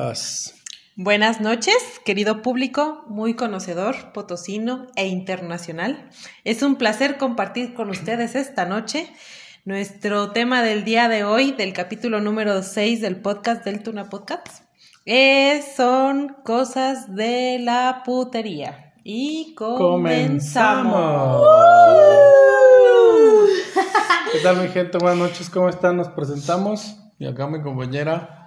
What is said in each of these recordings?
Vas. Buenas noches, querido público, muy conocedor, potosino e internacional. Es un placer compartir con ustedes esta noche nuestro tema del día de hoy, del capítulo número 6 del podcast del Tuna Podcast, es- son cosas de la putería. Y comenzamos. ¿Qué tal mi gente? Buenas noches, ¿cómo están? Nos presentamos. Y acá mi compañera,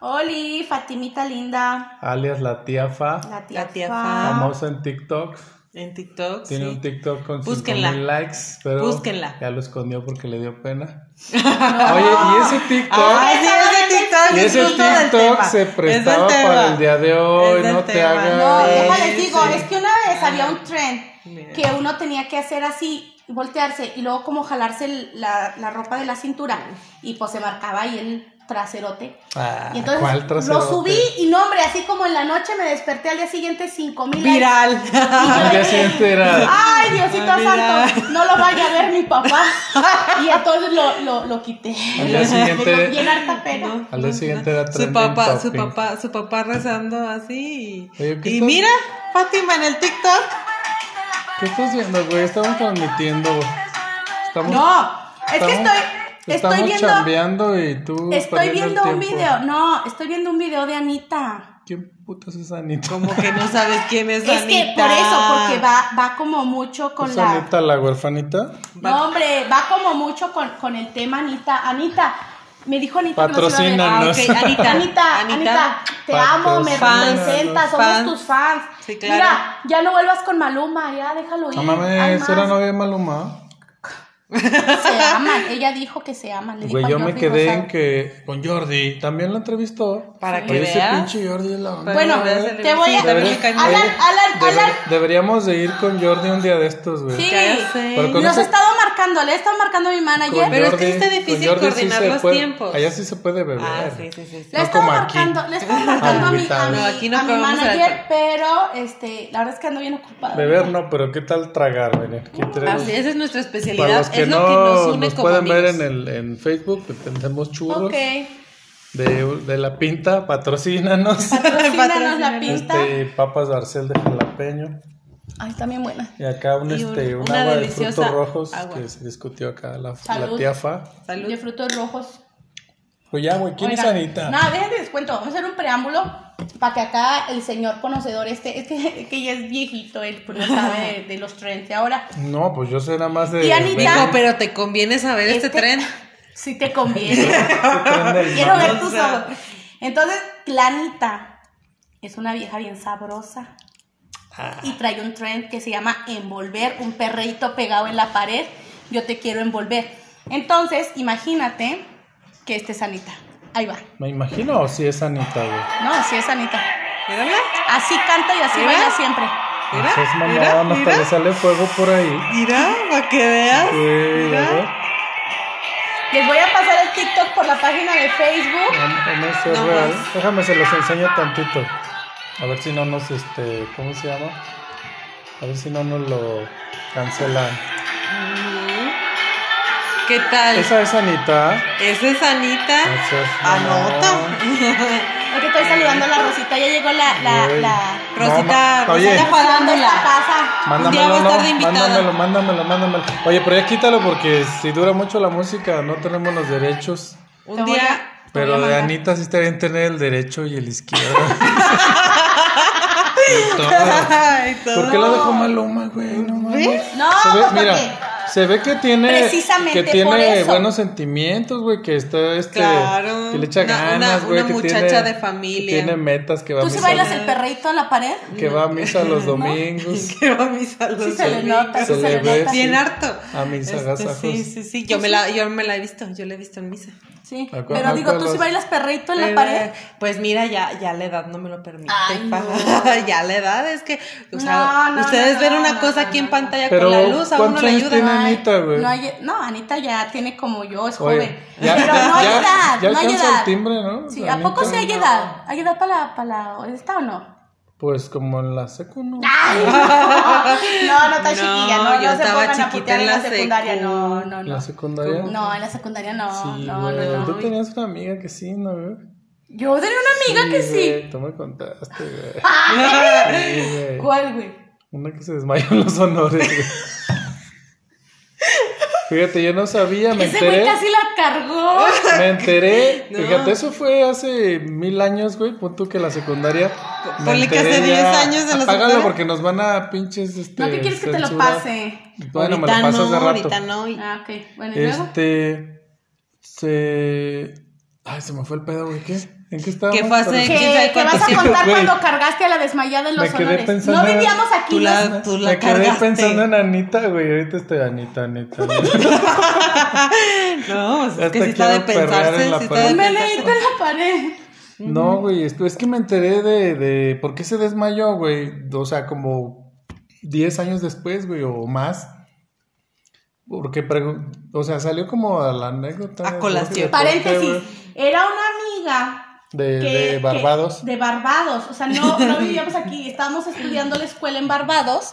Oli, Fatimita linda. alias la tía Fa, La tía, La tía Fa. Fa. famosa en TikTok. En TikTok. Tiene sí. un TikTok con Búsquenla. 5000 likes, pero Búsquenla. ya lo escondió porque le dio pena. Oye, y ese TikTok, Ah, sí, ese TikTok. y ese TikTok se prestaba para el día de hoy, no te tema. hagas. No, Sí, déjales digo, sí. es que una vez había un trend Mira. que uno tenía que hacer así, voltearse y luego como jalarse la, la ropa de la cintura y pues se marcaba ahí el traserote. Ah, Y entonces ¿cuál lo traserote? subí y no, hombre, así como en la noche me desperté al día siguiente 5000 likes. Viral. Al día siguiente era. Ay, Diosito santo, no lo vaya a ver mi papá. Y entonces lo, lo, lo quité. Al día siguiente- bien harta pena. Al día siguiente era su papá, su papá, su papá rezando así. Y, Oye, ¿qué y mira, Fátima en el TikTok. ¿Qué estás viendo, güey? Estamos transmitiendo. Estamos, No, es que estamos- estoy, viendo. chambeando y tú. Estoy viendo un video, no, estoy viendo un video de Anita. ¿Quién putas es Anita? Como que no sabes quién es, Es que Anita. por eso, porque va, va como mucho con ¿Es la. Anita la huerfanita? No, hombre, va como mucho con, con el tema Anita. Anita, me dijo Anita que nos iba a ver. Patrocínanos. Ah, Anita. Anita, Anita. Anita, te amo, me representas, somos Fans. tus fans. Sí, claro. Mira, ya no vuelvas con Maluma, ya déjalo ir. No mames, era novia de Maluma. Se aman, ella dijo que se aman. le dijo Güey, yo me quedé Rosado. en que. Con Jordi. También lo entrevistó. Para que ese veas. pinche Jordi es la onda. Bueno, te voy a. Alan, bien. Alan, Deber- Alan. deberíamos de ir con Jordi un día de estos, güey. Sí, Ya sé. Pero con nos ese- ha estado marcando, le he estado marcando a mi Con manager. Pero es que está difícil Jordi coordinar se los puede- tiempos. Allá sí se puede beber. Ah, sí, sí, sí. sí. Le No he estado como aquí. marcando, le he estado marcando a mi, a Agüita. mi, No, aquí no a mi comemos manager, pero este, la verdad es que ando bien ocupada. Beber no, pero ¿qué tal tragar, güey? Así, esa es nuestra Para especialidad. los que es no lo que nos une nos como pueden ver amigos. en, el, en Facebook, que tenemos churros Ok, de, de la pinta, patrocínanos. patrocínanos la pinta. Este, papas Barcel de jalapeño. Ay, también buena. Y acá un, Y un- este, un una agua de frutos rojos agua. que se discutió acá la, la tía Fa. Salud. De frutos rojos. Pues ya, güey, ¿quién es Anita? No, déjenme les cuento. Vamos a hacer un preámbulo para que acá el señor conocedor este, es que, que ya es viejito, él pues, no sabe de, de los trends de ahora. No, pues yo sé nada más de. Y Anita- Dijo, pero te conviene saber este, Este- tren. Sí te conviene. del Quiero ver tus ojos. Entonces, Clanita es una vieja bien sabrosa. Ah. Y trae un trend que se llama envolver, un perreíto pegado en la pared. Yo te quiero envolver. Entonces, imagínate que este es Anita. Ahí va. Me imagino o si es Anita, güey. No, así es Anita. Mírala. Así canta y así Mira. baila siempre. Mira, Pues es mamón, mira, hasta mira. le sale fuego por ahí. Mira, para que veas. Güey, Mira. a ver. Les voy a pasar el TikTok por la página de Facebook. No, no real. Déjame se los enseño tantito. A ver si no nos, este, ¿cómo se llama? A ver si no nos lo cancelan. ¿Qué tal? Esa es Anita. Esa es Anita. Esa es Anota. Porque estoy saludando a la Rosita. Ya llegó la, la, la Rosita, No. Rosita Farándola. casa. Un día va a Mándamelo, estar de no, invitada. mándamelo, mándamelo, mándamelo. Oye, pero ya quítalo porque si dura mucho la música no tenemos los derechos. Un día. Pero de. Anita sí estaría bien tener el derecho y el izquierdo. Y todo. Ay, todo. ¿Por qué la dejó Maluma, güey? No mames. No, ve, pues mira, porque- se ve que tiene Precisamente que por tiene eso. buenos sentimientos, güey, que está este Claro. que le echa Una- ganas, güey, una que muchacha tiene, de familia. que tiene metas que va a ¿Tú sí misa, bailas el perreíto en la pared? que va a misa los domingos. Que va a misa los Sí se le domingos. nota, Se sí le se le ve, nota. sí. Bien harto. A mis Este, agasajos. sí, sí, sí. Yo me, la, yo me la he visto. Yo la he visto en misa. Sí. ¿A Pero a digo, ¿tú sí los- bailas perreíto en la Eh, pared? Pues mira, ya, ya la edad no me lo permite. Ay, pa. no. ya la edad es que, o sea, No, no, ustedes no, ven no, una no, cosa no, aquí en no. pantalla con la luz, a uno ¿cuántos le ayuda. Anita, güey? No, hay- no, Anita ya tiene como yo, es Oye, joven. ya, Pero no hay ya- edad, ya no hay alcanza edad. el timbre, ¿no? Sí, ¿a poco sí hay edad? ¿Hay edad para la, para la, ¿está o no? Pues como en la secu, ¿no? Ay, no, no está No, chiquilla, no, yo no se estaba a chiquita en la la secundaria, secu. no, no, ¿En la no. secundaria? No, en la secundaria no, Sí, no, güey. no, Tú no. tenías una amiga que sí, ¿no, güey? Yo tenía una amiga que sí. güey, Tú me contaste, güey. Sí, güey. ¿Cuál, güey? Una que se desmayó en los honores, güey. Fíjate, yo no sabía, me Ese güey enteré. casi la cargó. Me enteré. No. Fíjate, eso fue hace mil años, güey. Punto que la secundaria. Ponle que hace 10 ya. años de la Apágalo porque nos van a pinches. Este, ¿No qué quieres que te lo pase? Bueno, me lo ahorita pasas no, de rato. ahorita no. y- Ah, ok. Bueno, y luego. Este. Se. Ay, se me fue el pedo, güey. ¿Qué? ¿En qué estábamos? ¿Qué Que, que cuánto vas a contar cuando cargaste a la desmayada en los Me quedé honores. pensando- No vivíamos aquí. Tú la- los- tú la Me quedé cargaste. pensando en Anita, güey. Ahorita estoy Anita, Anita. Anita. No, pues es Hasta que sí está de pensarse. sí está pared. de Me la pared. No, güey, es, es que me enteré de, de por qué se desmayó, güey. O sea, como 10 años después, güey, o más. Porque, o sea, salió como a la anécdota. A colación. ¿por qué, Paréntesis. Era una amiga. De, que- de que- Barbados. de Barbados. O sea, no, no vivíamos aquí. Estábamos estudiando la escuela en Barbados.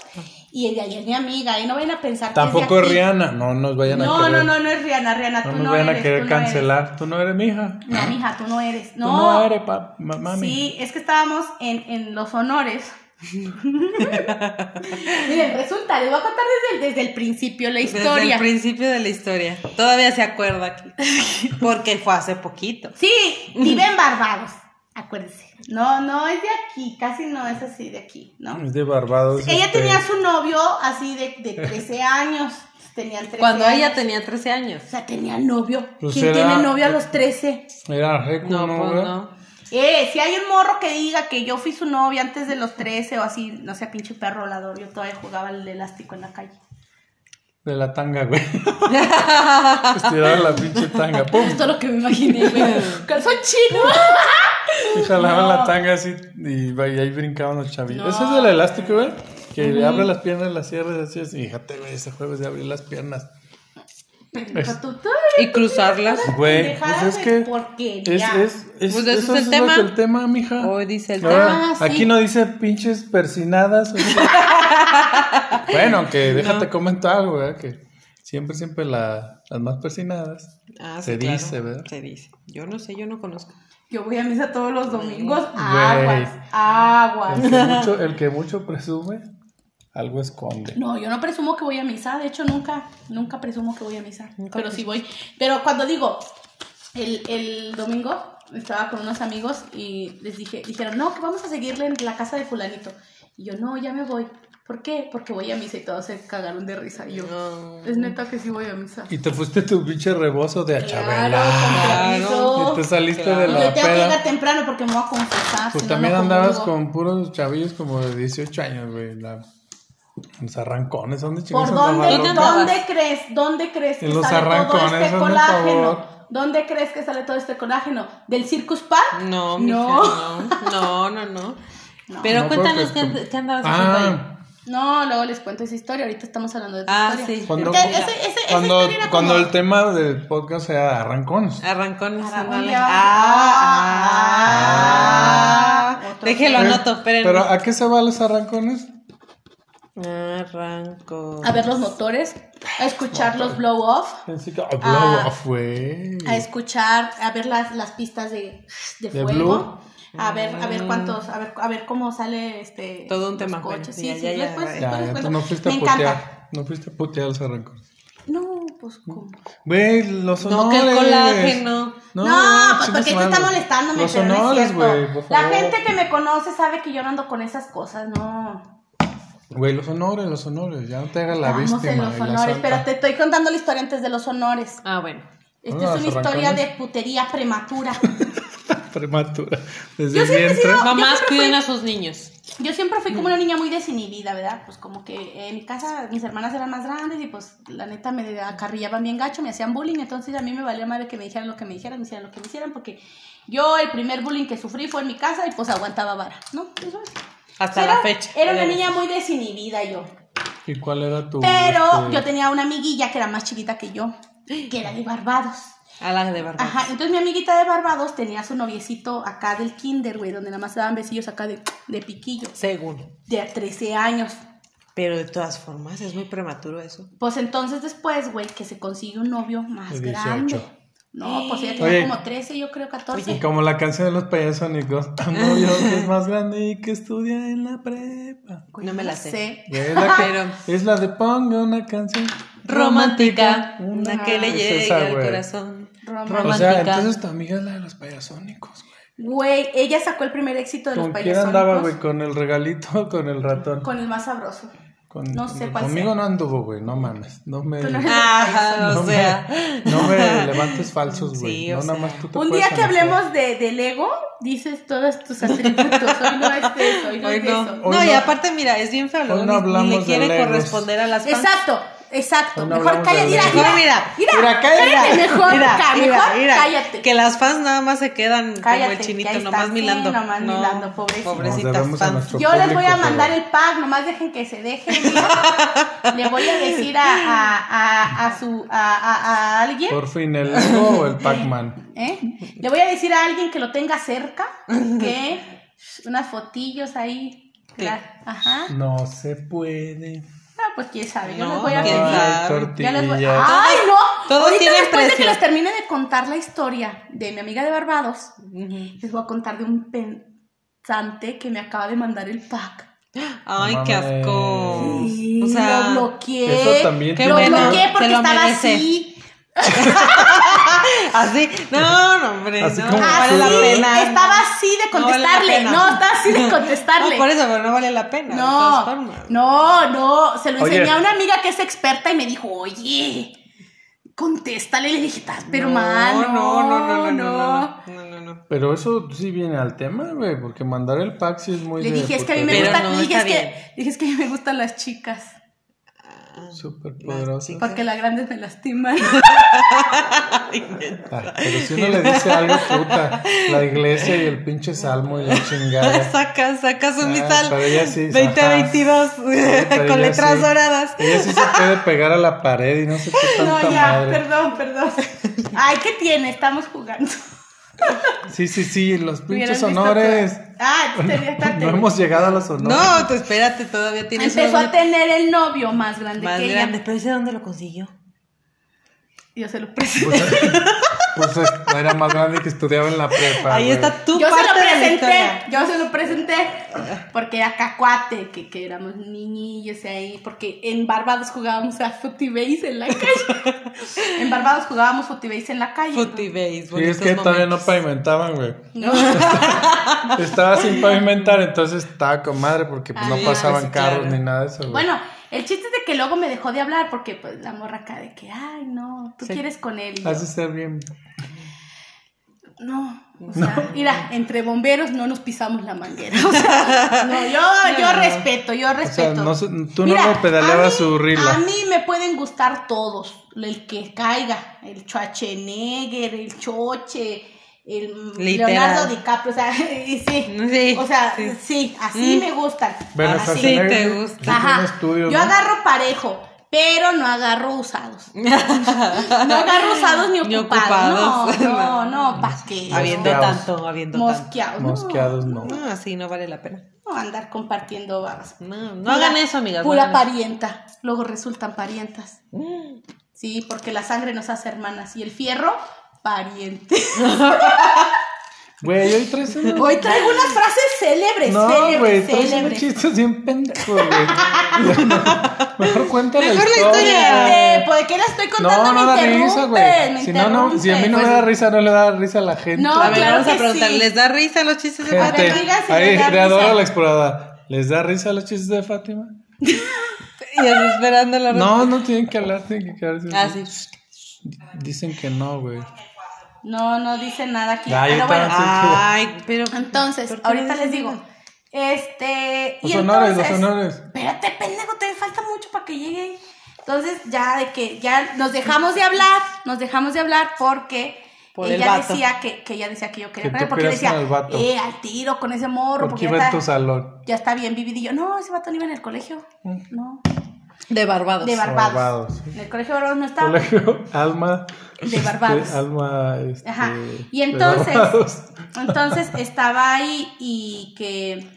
Y ella y es mi amiga. Y no vayan a pensar Tampoco que es es de aquí. Rihanna. No nos vayan a No, querer. no, no, no es Rihanna. Rihanna, No tú nos no vayan eres. a querer tú no eres. cancelar. Tú no eres mi hija. No, mija, tú no eres. Tú No. no eres, pa, ma- mami. Sí, es que estábamos en, en los honores. Miren, resulta, les voy a contar desde el, desde el principio la Desde historia. el principio de la historia. Todavía se acuerda aquí. Porque fue hace poquito. Sí, vive en Barbados, acuérdense. No, no es de aquí, casi no es así de aquí, ¿no? Es de Barbados. Ella este, tenía su novio así de, de 13 años. Tenían 13 Cuando ella tenía 13 años. O sea, tenía novio. Pues ¿Quién era- tiene novio a los 13? Era reco, No, ¿no? pues no. Eh, si hay un morro que diga que yo fui su novia antes de los 13 o así, no sé, pinche perro volador, yo todavía jugaba el elástico en la calle. De la tanga, güey. Estiraron la pinche tanga. ¡Pum! Esto es lo que me imaginé, güey. Calzón chino. Y jalaban la tanga así y, ahí brincaban los chavitos. No. Ese es del elástico, güey. Que le abre las piernas, las cierras así. así. Fíjate, güey, ese jueves de abrir las piernas. Es- Y cruzarlas. Güey, pues es que. Es, es, es, Pues ese eso es el tema. lo que el tema, mija. Hoy dice el Ah, tema. Ah, sí. Aquí no dice pinches persinadas. o sea. bueno, aunque déjate comentar algo, ¿verdad? Que siempre, siempre la- las más persinadas. Ah, Se claro. dice, ¿verdad? Se dice. Yo no sé, yo no conozco. Yo voy a misa todos los domingos. Aguas, aguas. El que mucho, el que mucho presume, algo esconde. No, yo no presumo que voy a misa, de hecho nunca, nunca presumo que voy a misa, Nunca pero sí voy. Pero cuando digo, el, el domingo estaba con unos amigos y les dije, dijeron, no, que vamos a seguirle en la casa de fulanito. Y yo, no, ya me voy. ¿Por qué? Porque voy a misa y todos se cagaron de risa. Y yo, No. es neta que sí voy a misa. Y te fuiste tu pinche rebozo de Claro, achabela. con Claro. permiso. Y te saliste Claro. de la yo tengo que peda. llegar temprano porque me voy a confesar. Pues si también no andabas con puros chavillos como de 18 años, güey. La... Los arrancones, ¿dónde chingados ¿Por dónde, ¿Dónde crees, dónde crees que los sale todo arrancones, este colágeno? ¿Dónde crees que sale todo este colágeno? ¿Del Circus Park? No, No. no. No, no, no. No. Pero No, cuéntanos qué, qué andabas haciendo ahí. Ah, No, luego les cuento esa historia. Ahorita estamos hablando de tu Ah, historia. sí. cuando, ese- ese- el tema del podcast sea arrancones. Arrancones. Un ándale. día- Ah, ah. Otro Déjelo anoto, espérenme. Pero ¿a qué se van los arrancones? Arranco. A ver los motores, a escuchar los blow off, Pensé que- ah, Ah. blow off, güey. a escuchar, a ver las, las pistas de, de ¿De fuego. Blue? A ver, a ver cuántos, a ver, a ver cómo sale este Todo un tema, coches. Sí, ya, sí, después- ya. después Ya, les ya cuento. tú no fuiste a Me encanta. putear. No fuiste a putear los arrancones. No, pues cómo. Güey, los No, honores. que el colágeno. No, no, pues porque te está madre. molestándome, Los pero no es honores, cierto. güey, por La gente que me conoce sabe que yo no ando con esas cosas, no. Güey, los honores, los honores. Ya no te hagas la Estamos víctima. en los honores, pero te estoy contando la historia antes de los honores. Ah, bueno. Esta es una historia de putería prematura. Prematura. Desde Yo siempre sido- Mamás siempre cuiden fui- a sus niños. Yo siempre fui como una niña muy desinhibida, ¿verdad? Pues como que en mi casa mis hermanas eran más grandes y pues la neta me acarrillaban bien gacho, me hacían bullying, entonces a mí me valía madre que me dijeran lo que me dijeran, me hicieran lo que me hicieran, porque yo el primer bullying que sufrí fue en mi casa y pues aguantaba vara, ¿no? Eso es. Hasta Era- la fecha. Era una niña muy desinhibida yo. ¿Y cuál era tu. Pero este, yo tenía una amiguilla que era más chiquita que yo, que era de Barbados. A la de verdad. Ajá, entonces mi amiguita de Barbados tenía su noviecito acá del kinder, güey, donde nada más se daban besillos acá de, de piquillo, Según. de 13 años. Pero de todas formas, es muy prematuro eso. Pues entonces después, güey, que se consigue un novio más De 18. grande. No, pues ella Oye. tenía como 13, yo creo 14. Y como la canción de los payasónicos. Novio que es más grande y que estudia en la prepa. No me la sé. Es la, que- Pero- es la de ponga una canción Romántica, una que le Es llegue esa, al güey. corazón. Romántica. O sea, entonces tu amiga es la de los payasónicos, güey. Güey, ella sacó el primer éxito de los ¿Con quién andaba, güey? ¿Con el regalito o con el ratón? Con el más sabroso. Con- no sé cuál Conmigo sea. no anduvo, güey, no mames. No me, no o me, sea. no me levantes falsos, güey. Sí, no, nada más tú te Un día que hablemos de, del ego, dices todos tus atributos. Hoy no es eso, hoy no Hoy es de no. eso. Hoy No, y aparte, mira, es bien feo. hoy luego no ni- ni, hablamos le quiere corresponder a las fans. Exacto, exacto. No mejor cállate, mira, mira, mira, mira, mira, cállate. cállate mejor, Mira, ca- mira, mejor mira, cállate. Que las fans nada más se quedan como Cállate, el que chinito, nomás milando. sí, nomás no, milando, Pobrecitas fans. Yo les voy a mandar el pack, nomás dejen que se dejen. Le voy a decir a, a, a, a su a, a, a alguien, Por fin, ¿el Lego o el Pac-Man? ¿eh? Le voy a decir a alguien que lo tenga cerca, que unas fotillos ahí. Claro, Ajá. No se puede. Pues quién sabe, yo No, les voy a pedir. Ya les voy-. ¡Ay, no! todos Ahorita tienen después de que les termine de contar la historia de mi amiga de Barbados, les voy a contar de un pensante que me acaba de mandar el pack. Ay, No qué asco. Sí, o sea, lo bloqueé. Eso también lo bloqueé porque estaba merece. así. así. No, no, hombre, Así no, vale la Así, pena. Estaba así de No vale la contestarle. No, estaba así de contestarle. No, por eso, pero no vale la pena. No, no, no, se lo Oye. enseñé a una amiga que es experta y me dijo, oye, contéstale. Le dije, estás pero mal, no, no, no, no, no, no, no. no, no, no. Pero eso sí viene al tema, güey, porque mandar el pack sí es muy Le dije, es que a mí me Pero gustan, no le dije, está es que, bien. le dije, es que a mí me gustan las chicas, Súper poderoso. chicas. porque las grandes me lastiman. Ah, pero si uno le dice algo, puta, la iglesia y el pinche salmo y la chingada. Saca, saca su Ah, misal pero ella sí, 2022 pero con ella letras sí. doradas. Ella sí se puede pegar a la pared y no sé qué No, tanta ya, madre. perdón, perdón. Ay, ¿qué tiene? Estamos jugando. Sí, sí, sí, los pinches honores. Ah. No hemos llegado a los honores. No, tú espérate, todavía tienes Empezó a tener el novio más grande más que grande. ella. Pero ese dónde lo consiguió. Yo se lo presenté. Pues, pues es- era más grande que estudiaba en la prepa. Ahí güey. está tu yo se parte lo de la presenté, historia. yo se lo presenté porque era cacuate, que, que éramos niñillos ahí, porque en Barbados jugábamos a futibase en la calle. en Barbados jugábamos futibase en la calle. Footy base, Sí, es que todavía no pavimentaban, güey. No. Estaba sin pavimentar, entonces estaba con madre porque pues, no Ah, pasaban pues, carros claro. ni nada de eso. güey. Bueno, el chiste es de que luego me dejó de hablar porque pues la morra acá de que, ay, no, tú Sí. quieres con él. Y yo, Hace ser bien. No, o sea, mira, entre bomberos no nos pisamos la manguera. O sea, no, yo, yo respeto, yo O sea, respeto. no, se- tú Mira, no le pedaleabas a mí- su A rila. mí me pueden gustar todos, el que caiga, el Schwarzenegger, el Choche, el Literal. Leonardo DiCaprio, o sea, y sí, Sí, o sea, sí. sí, así Mm. me gustan. Bueno, así. Schwarzenegger te sí gusta. Ajá. Yo ¿no? agarro parejo, pero no agarro usados. No agarro usados ni Ni ocupados. No, no, no, ¿para qué? Habiendo Mosqueados. tanto, habiendo tanto. Mosqueados. no. Mosqueados no. No, así no vale la pena. No andar compartiendo babas. No, no hagan eso, amigas. no Pura parienta. Luego resultan parientas. Mm. Sí, porque la sangre nos hace hermanas. Y el fierro, pariente. Güey, hoy traes una... Hoy traigo unas frases célebres, No, célebres, güey, traes célebres. chistes bien pendejos, güey. Mejor cuenta la Mejor la historia. Fíjate, ¿por qué la estoy contando? No, no me da risa, güey. Si no, no, si a mí no me interrumpes. da risa, no le da risa a la gente. No, A ver, claro vamos a preguntar, sí. ¿les da risa los chistes de Gente. Fátima? si ahí, creadora la exploradora. ¿Les da risa los chistes de Fátima? Y así esperando la No, no tienen que hablar, tienen que quedarse. Ah, sí. Dicen que no, güey. No, no dice nada aquí. Ya, yo Pero bueno, Ay, pero. entonces, ¿por qué ahorita no les digo. nada? Este. Los y honores, entonces, los honores. Espérate, pendejo, te falta mucho para que llegue ahí. Entonces, ya de que ya nos dejamos de hablar, nos dejamos de hablar porque Por el ella decía que, que ella decía que yo quería tú porque decía, con el vato. eh, al tiro con ese morro, Porque porque, iba ya, en tu está, salón. ya está bien vividillo. No, ese vato no iba en el colegio. Mm. No, De Barbados. de Barbados. Barbados, sí. En el colegio de Barbados no estaba. Colegio Alma. De Barbados. este, Alma. Este, Ajá. Y de entonces, Barbados. entonces estaba ahí y que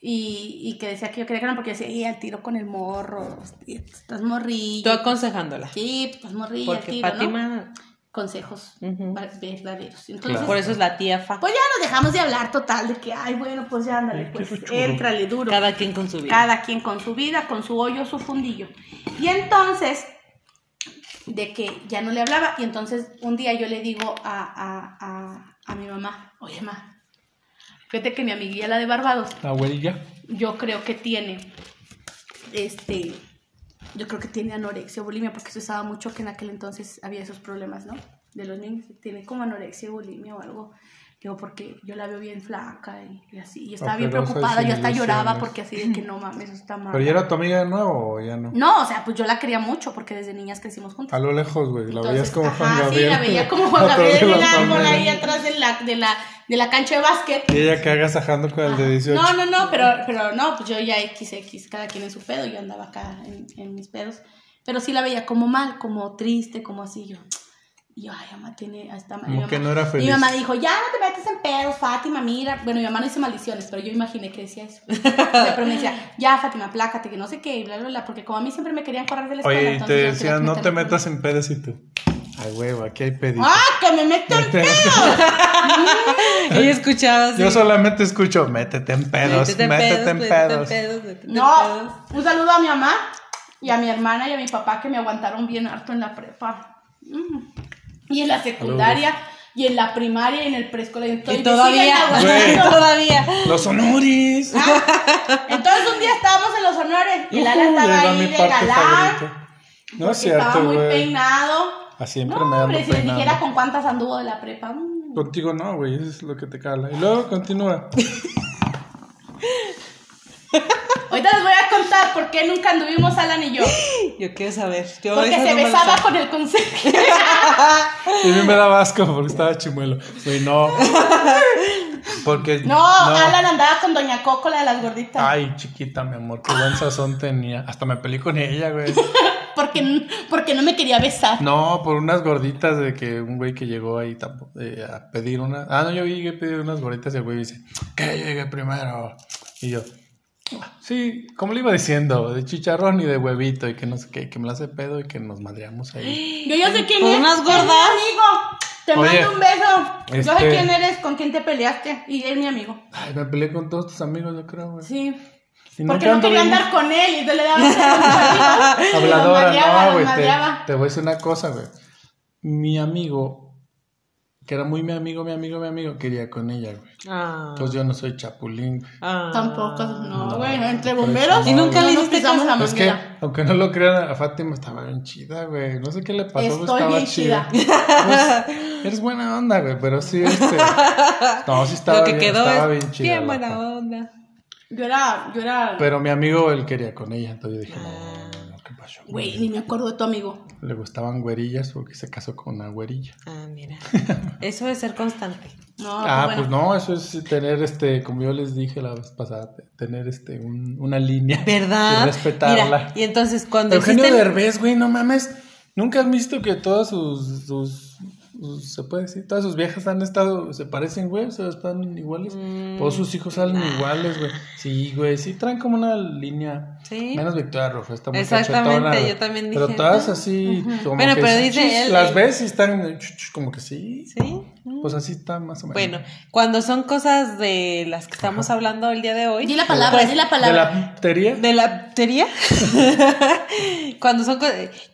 y, y que decía que yo quería que no porque decía, "Eh, al tiro con el morro, estás Tú morrillo. aconsejándola. Sí, pues estás morrillo, al Porque tiro, ¿no? Consejos Ujú. va- verdaderos. Entonces, Claro. Por eso es la tía Fa. pues ya nos dejamos de hablar total de que, ay, bueno, pues ya ándale, pues éntrale duro. Cada quien con su vida. Cada quien con su vida, con su hoyo, su fundillo. Y entonces, de que ya no le hablaba, y entonces un día yo le digo a, a, a, a mi mamá, oye, ma, fíjate que mi amiguilla, la de Barbados, La güerilla. yo creo que tiene, este, yo creo que tiene anorexia o bulimia, porque se usaba mucho que en aquel entonces había esos problemas, ¿no? De los niños, tiene como anorexia bulimia o algo. Digo, porque yo la veo bien flaca y, y así, y estaba bien preocupada, yo hasta lloraba porque así de que no mames, eso está mal. ¿Pero ya era tu amiga de nuevo o ya no? No, o sea, pues yo la quería mucho porque desde niñas crecimos juntas. A lo lejos, güey. La veías como Juan ajá, Gabriel. Sí, la veía como Juan Gabriel en el árbol ahí atrás de la, de la, de la cancha de básquet. Y ella que agasajando con el de 18. No, no, no, pero, pero no, pues yo ya XX, cada quien en su pedo, yo andaba acá en, en mis pedos. Pero sí la veía como mal, como triste, como así, yo. Y yo, ay, mamá, tiene hasta mi Como mamá- que no era feliz. Mi mamá dijo, ya no te metes en pedos, Fátima, mira. Bueno, mi mamá no dice maldiciones, pero yo imaginé que decía eso. Pero me decía, ya, Fátima, plácate, que no sé qué, y bla, bla, bla. Porque como a mí siempre me querían correr de la escuela. Oye, y te decían, no te metas en pedos y tú. Ay, huevo, aquí hay pedidos. ¡Ah, que me meto en Métete. pedos! Ella escuchaba así. Yo solamente escucho, métete en pedos, métete, en métete pedos. métete en No, pedos. un saludo a mi mamá y a mi hermana y a mi papá que me aguantaron bien harto en la prepa. Mm. Y en la secundaria, y en la primaria, y en el preescolar. Y, todavía, todavía. Los honores. Entonces un día estábamos en los honores y Lala Ujú, estaba ahí de galán. No es cierto, Estaba muy peinado. A siempre No, me hombre, si les dijera con cuántas anduvo de la prepa. mm. Contigo no, güey, eso es lo que te cala. Y luego continúa. Ahorita les voy a contar por qué nunca anduvimos Alan y yo. Yo quiero saber. Yo Porque se no besaba con el consejo. Y a mí me daba asco porque estaba chimuelo. Güey, no. Porque. No, Alan andaba con Doña Coco, la de las gorditas. Ay, chiquita, mi amor, qué buen sazón tenía. Hasta me peleé con ella, güey. Porque, porque no me quería besar. No, por unas gorditas de que un güey que llegó ahí tampo- eh, a pedir una. Ah, no, yo llegué a pedir unas gorditas y el güey dice, que llegue primero. Y yo, sí, como le iba diciendo, de chicharrón y de huevito y que no sé qué, que me la hace pedo y que nos madreamos ahí. Yo ya sé quién ¿Por es. unas Es mi gordas? amigo. Te Oye, mando un beso. Yo sé este- quién eres, con quién te peleaste. Y es mi amigo. Ay, me peleé con todos tus amigos, yo creo, güey. Sí. Y Porque no quería andar con él y entonces le daba Habladora, madreaba, no, los güey. Te, madreaba. te voy a decir una cosa, güey. Mi amigo, que era muy mi amigo, mi amigo, mi amigo, quería con ella, güey. Ah. Entonces yo no soy chapulín. güey. Ah. Tampoco, no, güey. Entre bomberos. no, ¿Y nunca no le hiciste pisamos la Es que, aunque no lo crean, a Fátima estaba bien chida, güey. No sé qué le pasó, pero estaba bien chida. chida. Pues, eres buena onda, güey, pero sí, este. No, sí estaba Lo que bien, quedó estaba es bien chida. la buena onda. Yo era, yo era. Pero mi amigo, él quería con ella, entonces yo dije, no, no, no, ¿qué pasó? Güey, ni me acuerdo de tu amigo. Le gustaban güerillas porque se casó con una güerilla. Ah, mira. Eso es ser constante. No, Ah, bueno. pues no, eso es tener este, como yo les dije la vez pasada, tener este, un- una línea. ¿Verdad? Y respetarla. Mira, y entonces cuando Eugenio existen... Derbez, güey, no mames. Nunca has visto que todas sus, sus, sus- se puede decir, todas sus viejas han estado, se parecen, güey, o sea, están iguales. Mm, Todos sus hijos salen iguales, güey. Sí, güey, sí traen como una línea. Sí. Menos Victoria Rojo, está muy Exactamente, cachetona, yo también Pero dije, todas "Ah". así, como Bueno, que pero dice chis, él- Las ves y están como que sí. Sí. Pues así está más o menos. Bueno, cuando son cosas de las que estamos hablando el día de hoy. Di la palabra, pues, di la ¿De palabra. la teoría? De la teoría. Cuando son co-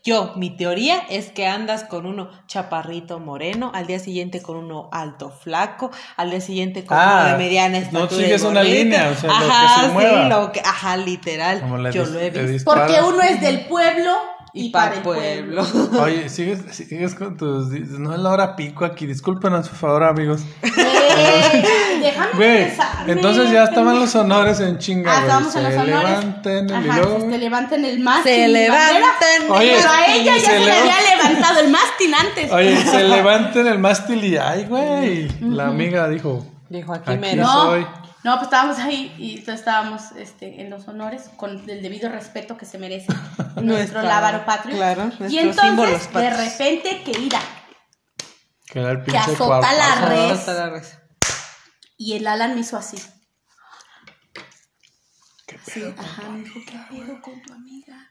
yo, mi teoría es que andas con uno chaparrito moreno, al día siguiente con uno alto flaco, al día siguiente con Ah, uno de mediana no estatura. y sigues una línea, o sea, lo que se sí, mueva. lo que, ajá, literal. Como yo lo he visto. Porque uno es del pueblo y, Y para para el pueblo. pueblo. Oye, sigues, sigues con tus... No es la hora pico aquí, discúlpenos por favor, amigos. Güey, déjame Güey, entonces ya estaban los honores en chinga, Ah, estábamos en Se los honores. levanten el Ajá, hilo. se levanten el mástil. Se levanten. Oye, Pero a ella ya se se, le había levantado el mástil antes. Oye, se levanten el mástil y ay, güey. La amiga dijo, Dijo aquí, Aquí mero. no. No, pues estábamos ahí y entonces estábamos este, en los honores con el debido respeto que se merece nuestro lábaro patrio. claro, y entonces, de repente, que ira. que era el Que azota la. Hasta la res. Y el Alan me hizo así. Sí, ajá, me dijo, ¿qué pedo con tu amiga?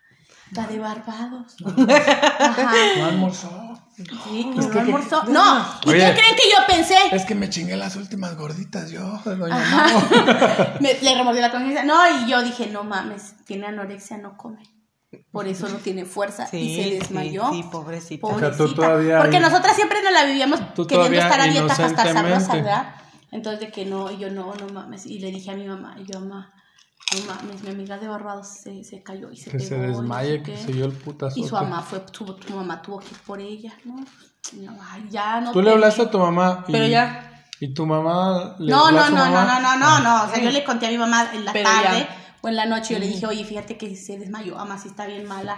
La de Barbados. Ajá. No almorzó. Sí, que Es no que- almorzó. No, ¿y Oye. qué creen que yo pensé? Es que me chingué las últimas gorditas yo, doña. Me- le remordí la conciencia. No, y yo dije, no mames, tiene anorexia, no come. Por eso no tiene fuerza y se desmayó. Sí, sí, pobrecita. O sea, tú todavía- Porque nosotras siempre nos la vivíamos queriendo estar a dieta para estar sabrosa. ¿verdad? Entonces de que no, y yo no, no mames. Y le dije a mi mamá, y yo, mamá, no mames, mi amiga de Barbados se, se cayó y se Que pegó. se desmaye, que qué". se dio el putazo. Y su mamá fue, tu, tu mamá tuvo que ir por ella, ¿no? No, ay, ya no Tú le te- hablaste a tu mamá. Y, Pero ya. Y tu mamá le No, habló no, a su no, no, mamá? no, no, no, no. O sea, yo le conté a mi mamá en la Pero tarde ya. o en la noche. Yo le dije, oye, fíjate que se desmayó. Mamá, si está bien mala.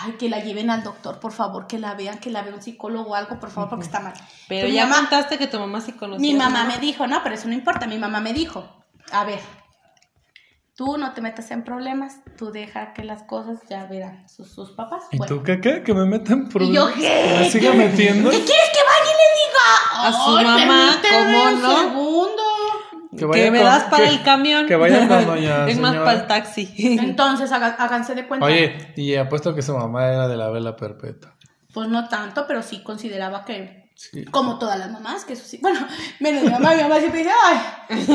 Ay, que la lleven al doctor, por favor, que la vean, que la vea un psicólogo o algo, por favor, porque está mal. Pero mi ya mamá, contaste que tu mamá sí conocía. mi mamá me dijo, no, pero eso no importa. Mi mamá me dijo, a ver, tú no te metas en problemas, tú deja que las cosas ya verán sus, sus papás. ¿Y Bueno. tú qué qué? ¿Que me metan ¿Y problemas? yo qué? ¿Que me siga metiendo? ¿Qué quieres que vaya y le diga? A su mamá, ¿cómo un no? segundo. Que Que, vaya me con- das para que- el camión. que vaya con doña Es más para el taxi. Entonces, haga- háganse de cuenta. Oye, y apuesto que su mamá era de la vela perpetua. Pues no tanto, pero sí consideraba que, Sí. como todas las mamás, que eso sí. Bueno, menos mi mamá, mi mamá siempre dice, ay,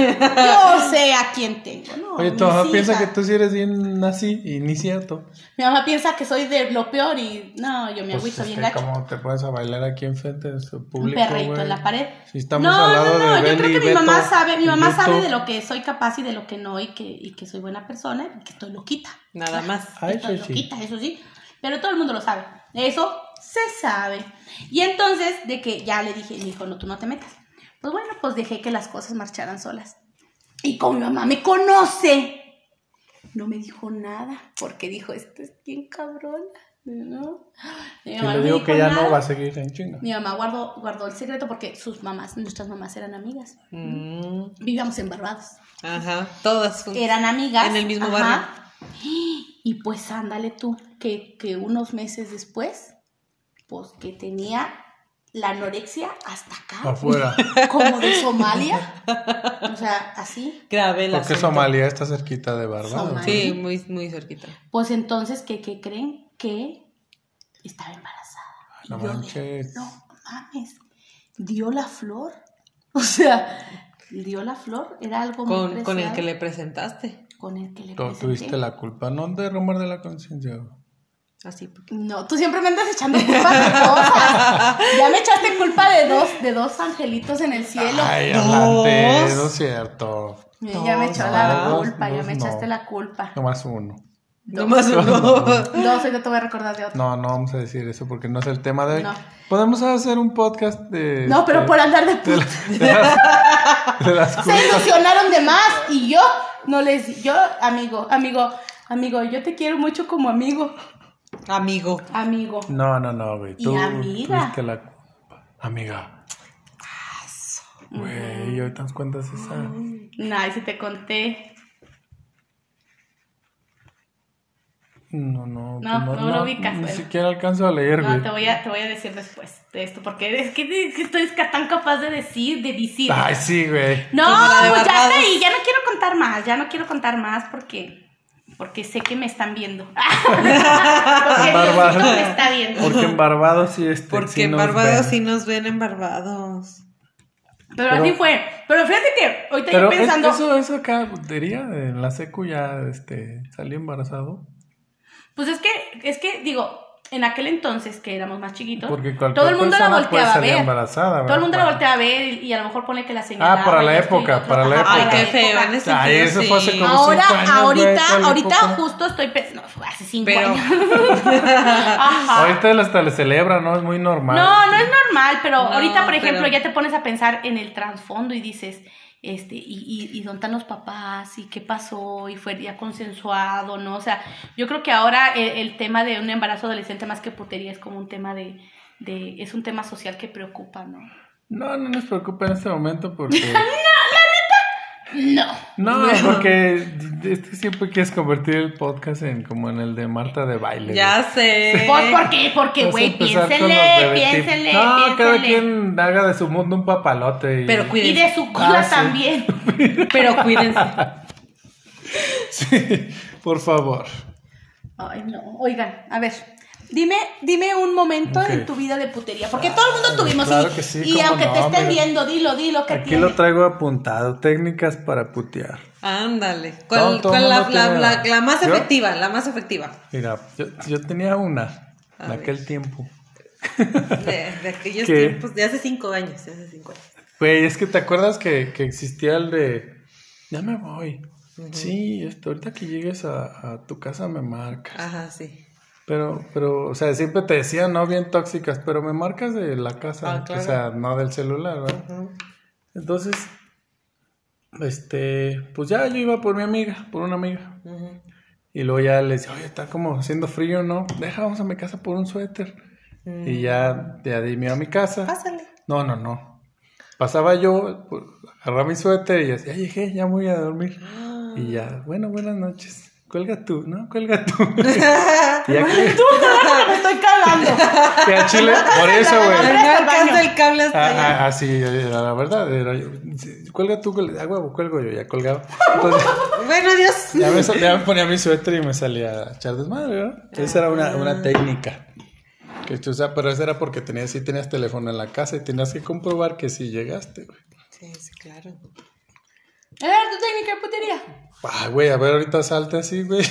yo sé a quién tengo, ¿no? Oye, tu mamá piensa que tú sí eres bien así y ni cierto. Mi mamá piensa que soy de lo peor y no, yo me Pues agüito es bien que gacho. como te pones a bailar aquí enfrente de su Un público, perrito güey. en la pared. Si estamos no, al lado no, no, de yo creo que mi mamá sabe, mi mamá sabe de lo que soy capaz y de lo que no y que, y que soy buena persona y que estoy loquita. Nada más. Ay, Estoy sí. loquita, eso sí. Pero todo el mundo lo sabe. Eso se sabe. Y entonces, de que ya le dije, me dijo, no, tú no te metas. Pues bueno, pues dejé que las cosas marcharan solas. Y como mi mamá me conoce, no me dijo nada, porque dijo, esto es bien cabrón. ¿no? Mi Si le no me digo que ya nada. no va a seguir en chinga. Mi mamá guardó, guardó el secreto porque sus mamás, nuestras mamás eran amigas. Mm, Vivíamos en Barbados. ajá. Todas. Eran amigas. En el mismo ajá. barrio. Y pues ándale tú, que, que unos meses después, pues que tenía la anorexia hasta acá. Afuera. Como de Somalia. O sea, así. Grave Porque. Somalia está cerquita de Barbados. Sí, muy, muy cerquita. Pues entonces, ¿qué, qué creen? Que estaba embarazada. Ay, no manches. no mames. Dio la flor. O sea, dio la flor. Era algo muy Con, con el preciado. que le presentaste. Con el que le Tú presenté. tuviste la culpa, no de rumor de la conciencia. Así. porque- No, tú siempre me andas echando culpa de cosas. Ya me echaste culpa de dos, de dos angelitos en el cielo. Ay, Dos. hablante, no es cierto. ya me echó la dos, culpa, ya dos me no. echaste la culpa. Nomás uno. Nomás uno. Dos, no te voy a recordar de otro. No, no vamos a decir eso porque no es el tema de hoy. No. Podemos hacer un podcast de. No, pero por andar de de, puta. la- de las, de las Se culpas. ilusionaron de más y yo no les. Yo, amigo, amigo, amigo, yo te quiero mucho como amigo. Amigo. Amigo. No, no, no, güey. Y Tú amiga. la culpa. Amiga. Güey, ahorita nos cuentas esa. Ay, si te conté. No, no. No, pues no lo ubicas, Ni siquiera alcanzo a leer, güey. No, te voy, a, te voy a decir después de esto, porque es que, es que estoy tan capaz de decir, de decir. Ay, sí, güey. No, pues ya Barbados. está ahí, ya no quiero contar más, ya no quiero contar más porque porque sé que me están viendo. porque. Diosito me está viendo. Porque en Barbados sí este. Porque sí en nos Barbados ven. sí nos ven en Barbados. Pero, Pero- así fue. Pero fíjate que ahorita Pero yo pensando. es- eso, eso acá diría, en la secu ya este, salí embarazado. Pues es que, es que, digo, en aquel entonces que éramos más chiquitos, todo el mundo la volteaba a ver. embarazada, Todo el mundo la volteaba a ver y, y a lo mejor pone que la señora. Ah, para la época, para la Ay, época. qué feo. En ese Ay, eso fue hace como Ahora, cinco años, ahorita, ¿cuál ahorita época? justo estoy pensando. No, fue hace cinco Pero- años. Ajá. Ahorita hasta le celebra, ¿no? Es muy normal. No, no es normal, pero No, ahorita, por ejemplo, pero- ya te pones a pensar en el trasfondo y dices, este, y, y, y dónde están los papás, y qué pasó, y fue ya consensuado, ¿no? O sea, yo creo que ahora el, el tema de un embarazo adolescente más que putería es como un tema de, de, es un tema social que preocupa, ¿no? No, no nos preocupa en este momento porque... No. No, porque es que siempre quieres convertir el podcast en como en el de Marta de baile. Ya sé. Pues, ¿por qué? Porque, a güey, piénsele, piénsele, No, cada piénsele. quien haga de su mundo un papalote. Y... Pero Y de su cola Ah, sí. también. Pero cuídense. Sí, por favor. Ay, no. Oigan, a ver. Dime, dime un momento en tu vida de putería, porque todo el mundo tuvimos claro y, que sí, y aunque te estén mira. viendo, dilo, dilo que Aquí tiene. lo traigo apuntado, técnicas para putear. Ándale. ¿Cuál, todo cuál la, la- tiene- la- la más ¿Yo? efectiva? La más efectiva. Mira, yo, yo tenía una A en ver. aquel tiempo. De, de aquellos ¿Qué? tiempos, de hace cinco años. De hace cinco años. Güey, es que te acuerdas que, que existía el de. Ya me voy. Sí, esto, ahorita que llegues a, a tu casa me marcas. Ajá, sí. Pero, pero, o sea, siempre te decían, no bien tóxicas, pero me marcas de la casa, Ah, claro. o sea, no del celular, ¿verdad? Entonces, este, pues ya yo iba por mi amiga, por una amiga. Y luego ya le decía, oye, está como haciendo frío, ¿no? Deja, vamos a mi casa por un suéter. Y ya, ya di me iba a mi casa. Pásale. No, no, no. Pasaba yo, pues, agarraba mi suéter y ya, ya llegué, ya me voy a dormir. Y ya, bueno, buenas noches. Cuelga tú, ¿no? Cuelga tú. y ya que, me estoy cagando. que a Chile, por eso, güey. No el baño. alcanza el cable hasta Ah, allá. ah, ah, sí, era la verdad. Era yo. Sí, Cuelga tú, cuelga, ah, huevo, cuelgo yo, ya colgaba. Entonces, Bueno, Dios. ya me, sal- ya me ponía mi suéter y me salía a echar desmadre, ¿verdad? Esa era una, una técnica. Que tú, o sea, pero esa era porque tenías, sí tenías teléfono en la casa y tenías que comprobar que sí llegaste, güey. Sí, sí, claro. Era tu técnica de putería. Ah, güey, a ver, ahorita salte así, güey.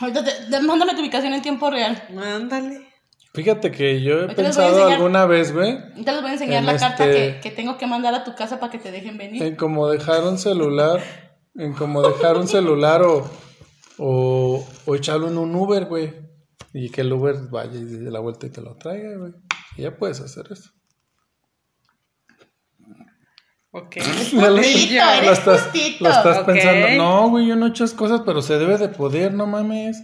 Ahorita te, te- mándame tu ubicación en tiempo real. Ándale. Fíjate que yo he Ahorita les voy a pensado enseñar. alguna vez, güey, Ahorita les voy a enseñar En la carta este- que, que tengo que mandar a tu casa para que te dejen venir. en cómo dejar un celular, en cómo dejar un celular o, o, o echarlo en un Uber, güey. Y que el Uber vaya y dé la vuelta y te lo traiga, güey. Y ya puedes hacer eso. Ok. Justito, lo eres estás, justito. lo estás pensando. No, güey, yo no he hecho esas cosas, pero se debe de poder, no mames.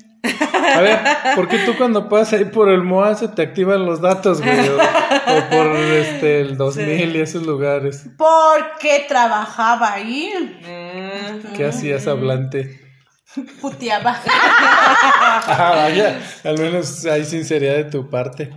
A ver, ¿por qué tú cuando pasas ahí por el MOA se te activan los datos, güey? O, o por este, el 2000 y esos lugares. Porque trabajaba ahí. Ah, ¿Qué hacías hablante? Puteaba. Ah, vaya, al menos hay sinceridad de tu parte.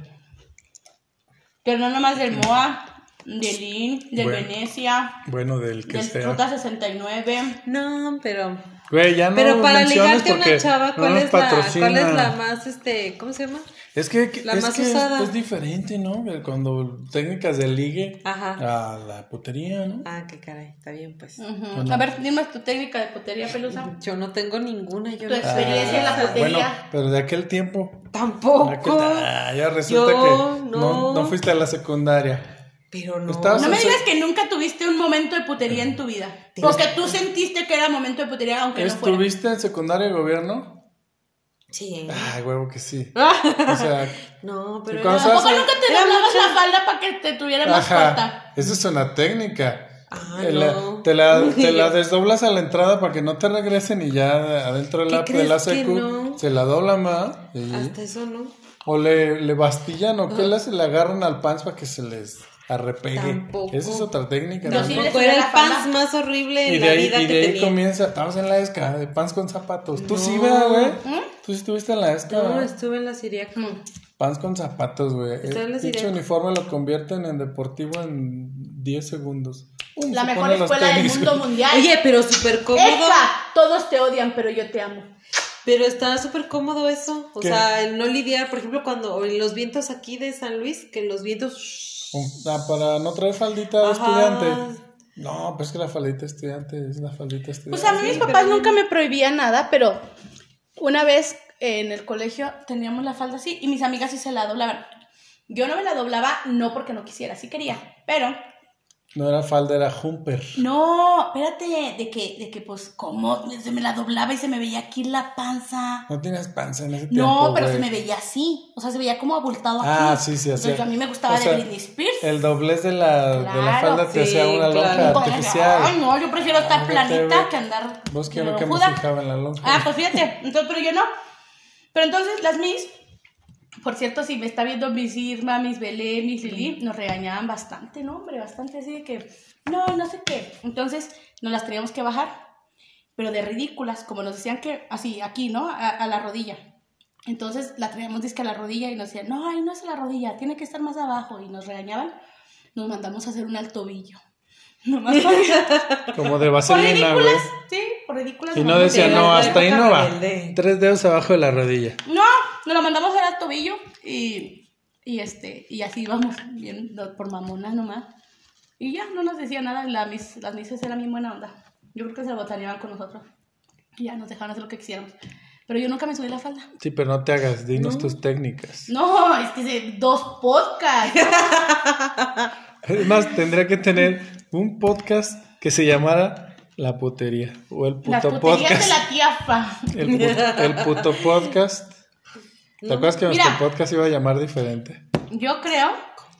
Pero no nomás del MOA, del IN, del Bueno. Venecia, Bueno, del que del sea. Ruta 69. No, pero. Güey, ya no Pero para ligarte una chava, ¿cuál, es la. ¿cuál es la más, este, ¿cómo se llama? Es que, la es, más que usada? es diferente, ¿no? Cuando técnicas de ligue Ajá. a la putería, ¿no? Ah, qué caray, está bien, pues. A ver, dime tu técnica de putería, Pelusa. Yo no tengo ninguna, yo Tu no experiencia en la Ah, putería. Bueno, pero de aquel tiempo. Tampoco. ah, ya resulta Yo que no. no. no fuiste a la secundaria. Pero no. Estabas- No me digas que nunca tuviste un momento de putería en tu vida. Porque tú sentiste que era momento de putería, aunque no fuera. ¿Estuviste en secundaria de gobierno? Sí. Ay, huevo que sí. O sea, No, pero. ¿Y cuando era- ¿Tampoco nunca te doblabas la falda para que te tuviera más ajá. corta? Esa es una técnica. Ah, Te la, no. te, la, te la desdoblas a la entrada para que no te regresen y ya adentro de la, ¿Qué de la secu no? se la dobla más. y- Hasta eso no. O le, le bastillan o que le hacen, le agarran al pants para que se les arrepegue. Tampoco. Esa es otra técnica. ¿no? sí era la el pants más horrible Y de la ahí, vida y que de ahí tenía. comienza, estamos en la esca, de pants con zapatos. Tú sí, No. ¿verdad, güey? ¿Mm? Tú sí estuviste en la esca. No, estuve en la Siriaca. Pants con zapatos, güey. La Siriaca. uniforme lo convierten en deportivo en 10 segundos. La se mejor escuela del mundo mundial. Oye, pero súper cómodo. ¡Esa! Todos te odian, pero yo te amo. Pero está súper cómodo eso. O ¿Qué? sea, el no lidiar, por ejemplo, cuando o en los vientos aquí de San Luis, que los vientos. Ah, para no traer faldita de estudiante. No, pues que la faldita estudiante es la faldita estudiante. Pues a mí mis papás nunca me prohibían nada, pero una vez en el colegio teníamos la falda así y mis amigas sí se la doblaban. Yo no me la doblaba, no porque no quisiera, sí quería, pero No era falda, era jumper. no, espérate, de que, de que pues, ¿cómo? Se me la doblaba y se me veía aquí la panza. No tienes panza en ese tiempo. No, pero se me veía así, o sea, se veía como abultado aquí. Ah, sí, sí, así. Entonces, a mí me gustaba O sea, de Britney Spears. El doblez de la, de la falda te hacía una lonja claro. Artificial. Ay, no, yo prefiero estar planita que andar. Vos que que me fijaba en la lonja. Ah, pues fíjate, entonces, pero yo no. Pero entonces las mis, por cierto, si me está viendo mis Irma, mis Belén, mis Lili, nos regañaban bastante, ¿no? Hombre, bastante así de que, no, no sé qué. Entonces nos las teníamos que bajar, pero de ridículas, como nos decían que, así, aquí, ¿no? A, a la rodilla. Entonces la traíamos disque a la rodilla y nos decían, no, ahí no es a la rodilla, tiene que estar más abajo. Y nos regañaban, nos mandamos a hacer un al tobillo. Nomás para- Como de vaselina, ridículas, sí, ridículas. Y no decía, no, hasta ahí no va. Tres dedos abajo de la rodilla. No, nos la mandamos a al tobillo y, y este, y así íbamos, bien, no, por mamonas nomás. Y ya, no nos decía nada, la mis, las misas eran bien buena onda. Yo creo que se botaneaban con nosotros. Y ya nos dejaron hacer lo que quisiéramos. Pero yo nunca me subí la falda. Sí, pero no te hagas, dinos tus técnicas. No, es que dos podcasts. Es más, tendría que tener un podcast que se llamara La Putería. O el Las puto puterías podcast. de la tía Fa. El, pu- el puto podcast. ¿Te acuerdas que Mira. nuestro podcast iba a llamar diferente? Yo creo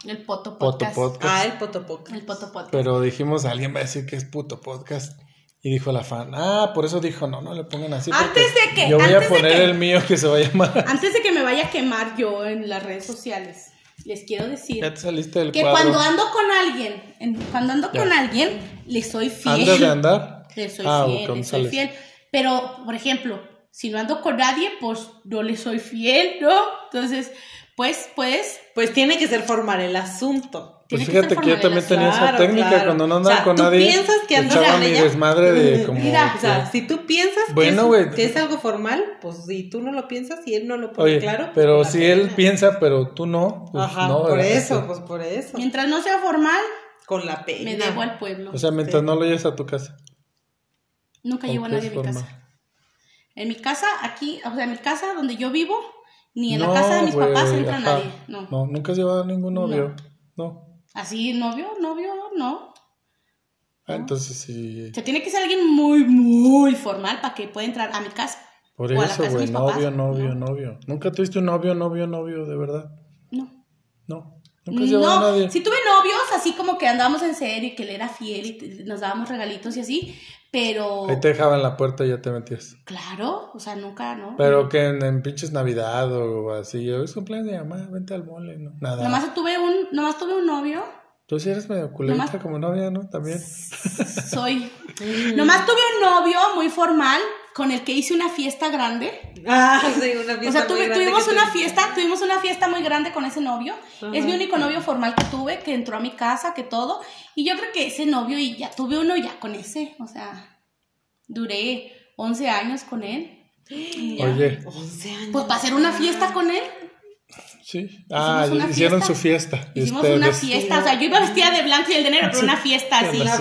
el poto Poto podcast. podcast. Ah, el potopoc. El poto podcast. Pero dijimos, alguien va a decir que es puto podcast. Y dijo la fan, ah, por eso dijo, no, no le pongan así. porque Antes de que- Yo voy a antes de poner que- el mío que se va a llamar. Antes de que me vaya a quemar yo en las redes sociales, les quiero decir Ya te saliste del que cuadro. cuando ando con alguien, en- cuando ando Ya. con alguien, le soy fiel. ¿Andas de andar? Le soy Ah, fiel, ¿cómo le soy sales? fiel. Pero, por ejemplo, si no ando con nadie, pues no le soy fiel, ¿no? Entonces, pues, pues, Pues tiene que ser formal el asunto. Pues que fíjate que yo también tenía esa técnica claro. cuando no O andaba sea, con ¿tú nadie. piensas que echaba mi ella? desmadre de como. Mira, O sea, si tú piensas Bueno, que, güey. es, que es algo formal, pues si tú no lo piensas y él no lo pone Oye, claro. pues, pero si pena. él piensa, pero tú no, pues Ajá, no. por ¿verdad? eso, pues por eso. mientras no sea formal, Con la pena. me debo al pueblo. O sea, mientras no lo lleves a tu casa. Nunca llevo a ¿con qué nadie a mi casa. En mi casa, aquí, o sea, en mi casa donde yo vivo, ni en No, la casa de mis papás entra ajá. nadie. No. No, nunca has llevado a ningún novio. No. Así, novio, novio, no. Ah, entonces sí. O sea, tiene que ser alguien muy, muy formal para que pueda entrar a mi casa. Por o a eso, güey. Novio, novio, novio. ¿Nunca tuviste un novio, novio, novio, de verdad? No. No. Nunca has a No, nadie. sí tuve novios, así como que andábamos en serio y que él era fiel y nos dábamos regalitos y así, pero Ahí te dejaban la puerta y ya te metías. claro, o sea, nunca, ¿no? Pero que en, en pinches Navidad o así, es cumpleaños de mamá, vente al mole, no, nada. Nomás tuve un, nomás tuve un novio, Tú sí eres medio culerita Nomás- como novia, ¿no? También. soy. nomás tuve un novio muy formal con el que hice una fiesta grande. Ah, sí, una O fiesta sea, muy tuve- grande tuvimos una te- fiesta, tuvimos una fiesta muy grande con ese novio. Es mi único novio formal que tuve, que entró a mi casa, que todo. Y yo creo que ese novio, y ya tuve uno ya con ese. O sea, duré 11 años con él. Oye, 11 años. Pues para hacer una fiesta con él. Sí. Ah, una hicieron fiesta. su fiesta. Hicimos una ustedes- fiesta. O sea, yo iba vestida de blanco y el de negro, pero una fiesta así. ¿no?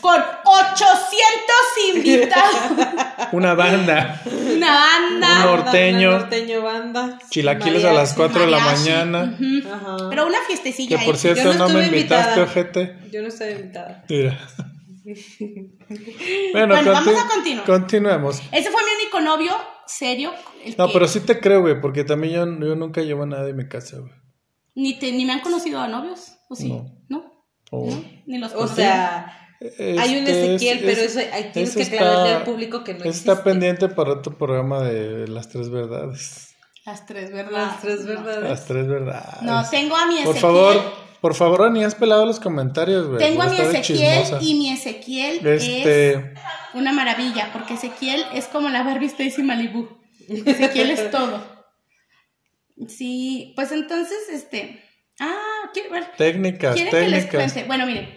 Con 800 invitados. Una banda. Una banda. Un norteño. Una norteño banda. Chilaquiles a las Mariachi. 4 de la mariachi. mañana. Ujú. Ajá. Pero una fiestecilla. Que por ¿eh? cierto Yo no no, me invitaste, invitada. ojete. Yo no estoy invitada. Mira. Bueno, conti- vamos a continuar. Continuemos. Ese fue mi único novio serio. El No, que pero sí te creo, güey, porque también yo, yo nunca llevo a nadie de mi casa, güey. ni, te, ni me han conocido a novios. ¿O sí? No. ¿No? Ni los O sea, hay un Este, Ezequiel, es- pero es- eso hay- tienes que aclararle está- al público que no existe. Está pendiente para otro programa de las tres verdades. Las tres, ¿verdad? Las tres verdades. Las tres verdades. No, tengo a mi Ezequiel. Por favor, por favor, ni has pelado los comentarios, güey. Tengo a mi Ezequiel y mi Ezequiel Este, es una maravilla, porque Ezequiel es como la Barbie Stacy Malibu. Ezequiel es todo. Sí, pues entonces, este... Ah, quiero ver. técnicas, ¿Quieren que les técnicas. cuente? Bueno, miren.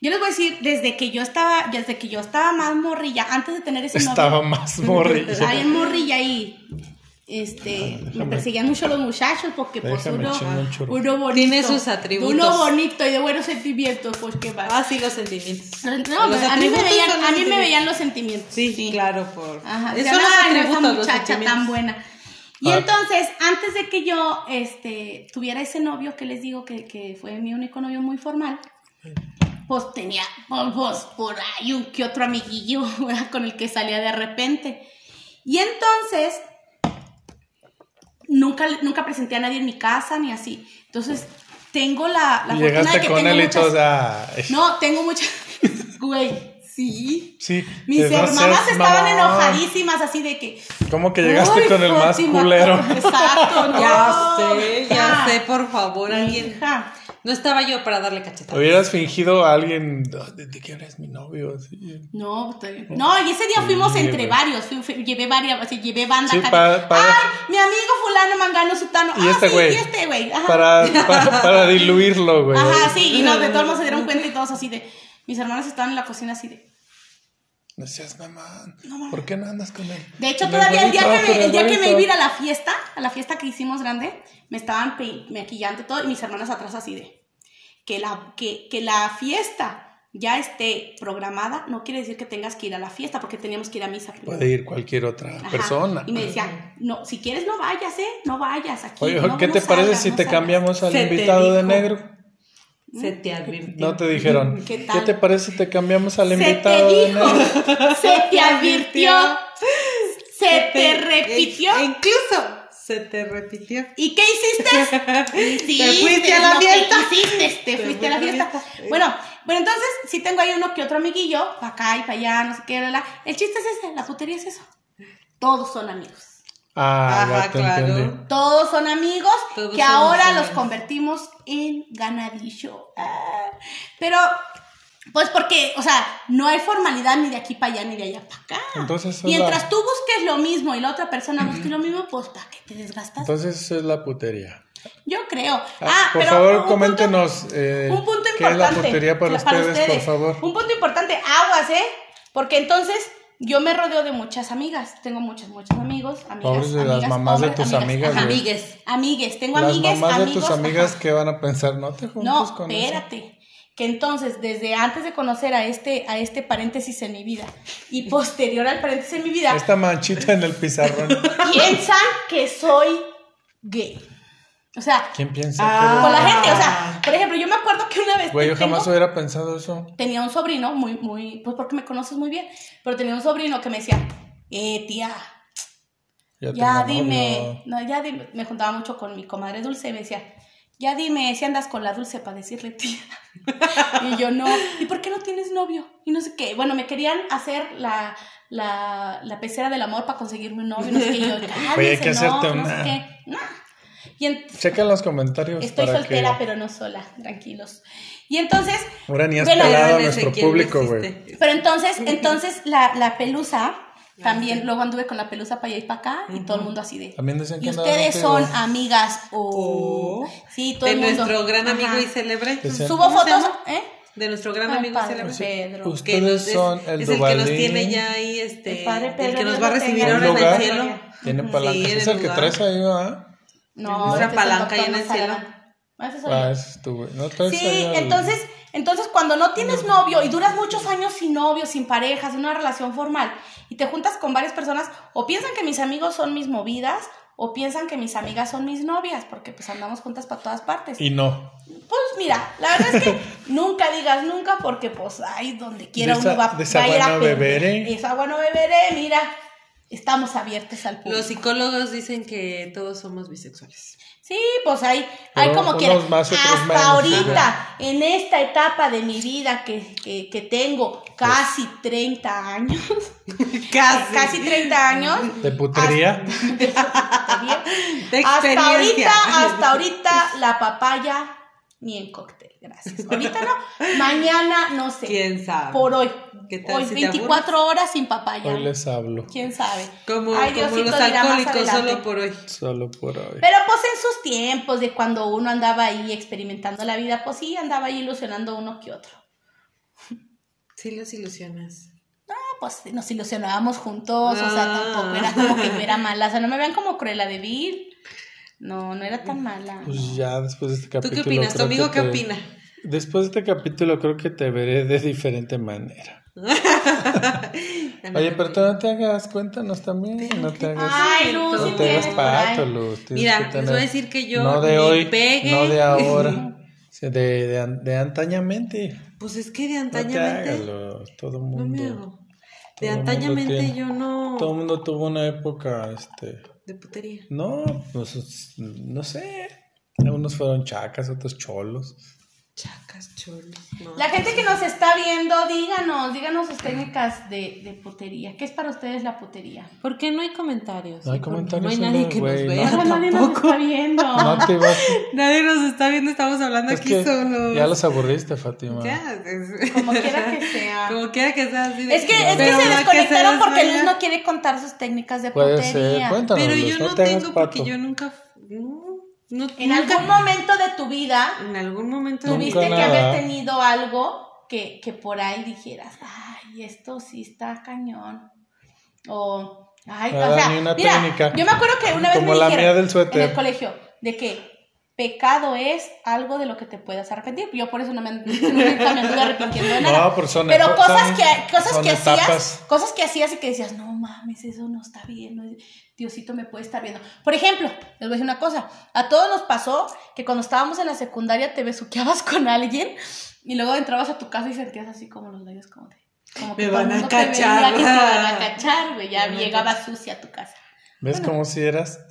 Yo les voy a decir, desde que yo estaba, desde que yo estaba más morrilla, antes de tener ese Estaba novio. más morrilla. Ahí en morrilla y este me déjame. perseguían mucho los muchachos porque pues uno, bonito. Tiene sus atributos. Uno bonito y de buenos sentimientos, pues qué más. Ah, sí, los sentimientos. No, Los a mí me veían, los a mí me sentimientos. veían los sentimientos. Sí, claro, por. Ajá. Esos Decían, son los "Ay, no, esa los muchacha tan buena. Y Ah. entonces, antes de que yo este, tuviera ese novio que les digo que, que fue mi único novio muy formal, pues tenía pues, pues, por ahí un que otro amiguillo ¿verdad? con el que salía de repente. Y entonces, nunca, nunca presenté a nadie en mi casa ni así. Entonces, tengo la, la fortuna de llegaste que con tengo él y muchas... todo, o sea, ay, No, tengo muchas... Güey, sí. sí. Mis no hermanas seas estaban enojadísimas así de que... ¿Cómo que llegaste "Uy, con el más culero? Exacto, no. Ya sé, ya sé, por favor, alguien. hija. No estaba yo para darle cachetada. Hubieras fingido a alguien, "Ah, ¿de, de quién eres mi novio? Así. No, estoy- no, y ese día fuimos Sí, entre varios, fui- fui- llevé varias, así, llevé banda Sí, acá pa- de, para- ay, mi amigo fulano, mangano, sutano, Y ah, este sí, güey. y este güey, ajá, Para, para, para diluirlo, güey. ajá, sí, y no, de todos modos se dieron cuenta y todos así de, mis hermanos estaban en la cocina así de, Decías, mamá, ¿por qué no andas con él? De hecho, todavía el día, güerito, que con me, el día que me iba a ir a la fiesta, a la fiesta que hicimos grande, me estaban maquillando y todo, y mis hermanas atrás así de que la, que, que la fiesta ya esté programada, no quiere decir que tengas que ir a la fiesta, porque teníamos que ir a misa. primero. Puede ir cualquier otra Ajá. persona. Y me decía, no, si quieres no vayas, ¿eh? No vayas aquí. Oye, no, ¿qué no te parece si no te salgas". cambiamos al Se te invitado de negro? Se te advirtió. No te dijeron. ¿Qué ¿Qué, tal? te parece si te cambiamos al Se invitado te de dijo, se te advirtió, se te repitió. E incluso se te repitió. ¿Y qué hiciste? Sí, Te fuiste a la fiesta. hiciste, te, Te fuiste a la fiesta. fiesta. Bueno, bueno, entonces sí tengo ahí uno que otro amiguillo, para acá y para allá, no sé qué, la, la. El chiste es ese, la putería es eso. Todos son amigos. Ah, Ajá, claro. entendí. Todos son amigos Todos que ahora amigos. los convertimos en ganadillo. Ah, Pero, pues porque, o sea, no hay formalidad ni de aquí para allá ni de allá para acá. Entonces, Mientras la- tú busques lo mismo y la otra persona busque lo mismo, pues ¿para qué te desgastas? Entonces, eso es la putería. Yo creo. Ah, Ah, por pero favor, un punto- coméntenos eh, un punto qué es la importante. putería para, ustedes, por favor. Un punto importante, aguas, ¿eh? Porque entonces yo me rodeo de muchas amigas. Tengo muchos, muchos amigos, amigas. Pobres de las amigas, mamás de tus amigas, güey. Amigues. Amigues, tengo Las amigues, mamás de amigos, tus amigas que van a pensar, no te juntes No, con eso. espérate. Que entonces, desde antes de conocer a este, a este paréntesis en mi vida y posterior al paréntesis en mi vida, Esta manchita en el pizarrón. piensan que soy gay. O sea, ¿Quién piensa Ah. con la gente, o sea, por ejemplo, yo me acuerdo que una vez Güey, yo tengo- jamás hubiera pensado eso. tenía un sobrino muy, muy, pues porque me conoces muy bien, pero tenía un sobrino que me decía, eh, tía, Ya, dime, no, ya dime, me juntaba mucho con mi comadre Dulce y me decía, ya dime si andas con la Dulce para decirle tía. y yo no, ¿y por qué no tienes novio? Y no sé qué, bueno, me querían hacer la, la, la pecera del amor para conseguirme un novio, no sé qué, y yo, Oye, hay que "Cálmense, no, hacerte no sé una". qué, no. Y en- Checa en los comentarios estoy para soltera, que pero no sola, tranquilos. Y entonces, ahora ni has Bueno, pelado a nuestro público, güey. Pero entonces, entonces la, la pelusa, también luego anduve con la pelusa para allá y para acá y todo el mundo así de. También decían que Y ustedes son amigas o. Oh. Sí, todo De el mundo. nuestro gran amigo Ajá. y célebre. Subo ¿Cómo se fotos? ¿eh? De nuestro gran Ay, amigo padre célebre. Pedro. Ustedes Que nos- es, son el es el que nos tiene ya ahí, este, El padre Pedro, el que nos va a recibir ahora en el cielo. Tiene palanca. Sí, es el el que traes ahí, ¿verdad? No, Nuestra ese es el palanca ahí en el cielo. Mazarán. Ese soy Ah, yo. ese es tu, güey. No Sí, entonces, entonces cuando no tienes novio y duras muchos años sin novio, sin pareja, sin una relación formal y te juntas con varias personas, o piensan que mis amigos son mis movidas o piensan que mis amigas son mis novias, porque pues andamos juntas para todas partes. Y no. Pues mira, la verdad es que nunca digas nunca porque pues ahí donde quiera De uno esa- va, de esa va a ir agua a beberé. Esa agua no beberé, mira, estamos abiertos al público. Los psicólogos dicen que todos somos bisexuales. Sí, pues hay, hay Pero como unos quiera. más, otros Hasta menos. ahorita, en esta etapa de mi vida que, que, que tengo casi 30 años, Casi. casi 30 años, ¿De putería? De hasta experiencia. ahorita, hasta ahorita la papaya ni en cóctel, gracias. Ahorita no, mañana no sé. ¿Quién sabe? Por hoy. ¿Qué tal Hoy si te 24 horas sin papaya. Hoy les hablo. ¿Quién sabe? Como, Ay, como Diosito los alcohólicos solo por hoy. Solo por hoy. Pero pues en sus tiempos de cuando uno andaba ahí experimentando la vida, pues sí, andaba ahí ilusionando uno que otro. Sí los ilusionas. Ah, pues nos ilusionábamos juntos, o sea, tampoco era como que yo era mala, o sea, no me vean como Cruella de Vil. No, no era tan mala. Pues ya después de este ¿Tú capítulo. qué opinas? ¿Tu amigo qué te- opina? Después de este capítulo creo que te veré de diferente manera. Oye, pero tú no te hagas, cuéntanos también. No te hagas. Ay, Luz, no te hagas pato, Luz. tienes Mira, que les tener- voy a decir que yo No de me hoy, pegue. no de ahora. de, de, de antañamente. Pues es que de No te antañamente. hagas, Luz, Todo el no mundo. me hago. De antañamente tiene- yo no. Todo el mundo tuvo una época, este. De putería. No, pues no sé. Algunos fueron chacas, otros cholos. Chacas, cholos. No. La gente que nos está viendo, díganos, díganos sus técnicas de, de putería. ¿Qué es para ustedes la putería? ¿Por qué no hay comentarios? No hay comentarios, No hay nadie que nos no. vea nadie nos está viendo. No te. Nadie nos está viendo, estamos hablando Es aquí que solos. ya los aburriste, Fátima. Ya, es- Como quiera que sea. Como quiera que sea así de- Es que, es que se desconectaron porque. Luis no quiere contar sus técnicas de Puede putería. ser. Cuéntanos, Pero Luz, yo no tengo porque pato. yo nunca. No, no En nunca- algún momento de tu vida En algún momento tuviste que nada. haber tenido algo que, que por ahí dijeras, ay, esto sí está cañón. O, ay, Ah, o sea, ni una mira, técnica. yo me acuerdo que una vez Como me la dijeron mía del en el colegio, de que pecado es algo de lo que te puedas arrepentir. Yo por eso no me, nunca me anduve arrepintiendo de nada. No, pero cosas son- que, cosas son que etapas. hacías, cosas que hacías y que decías, no mames, eso no está bien, no- Diosito me puede estar viendo. Por ejemplo, les voy a decir una cosa, a todos nos pasó que cuando estábamos en la secundaria te besuqueabas con alguien y luego entrabas a tu casa y sentías así como los labios como de... Como Me van a mundo te veía, cachar. que te van a cachar, güey, ya Me van a llegabas sucia a tu casa. ¿Ves cómo si eras?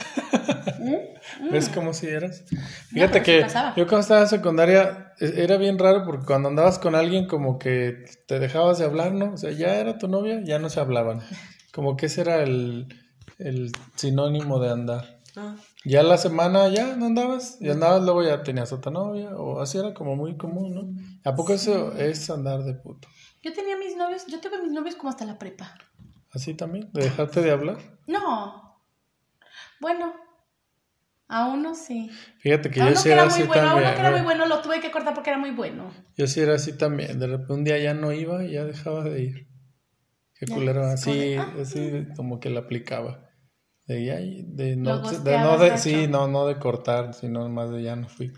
¿Ves Mm. cómo si eras? Fíjate que yo cuando estaba en secundaria e- era bien raro porque cuando andabas con alguien como que te dejabas de hablar, ¿no? O sea, ya era tu novia, ya no se hablaban. Como que ese era el, el sinónimo de andar. Ah. Ya la semana ya no andabas, y andabas, luego ya tenías otra novia, o así era como muy común, ¿no? ¿A poco eso es andar de puto? Yo tenía mis novios, yo tuve mis novios como hasta la prepa. ¿Así también? ¿De dejarte de hablar? No. Bueno, a uno sí. Fíjate que a yo sí era era muy así bueno, a también. uno que era muy bueno lo tuve que cortar porque era muy bueno. Yo sí era así también. De repente un día ya no iba y ya dejaba de ir. Qué Ya, culero, así, ah, así como que la aplicaba. De ya, de no, de no de, sí, no, no de cortar, sino más de ya no fui.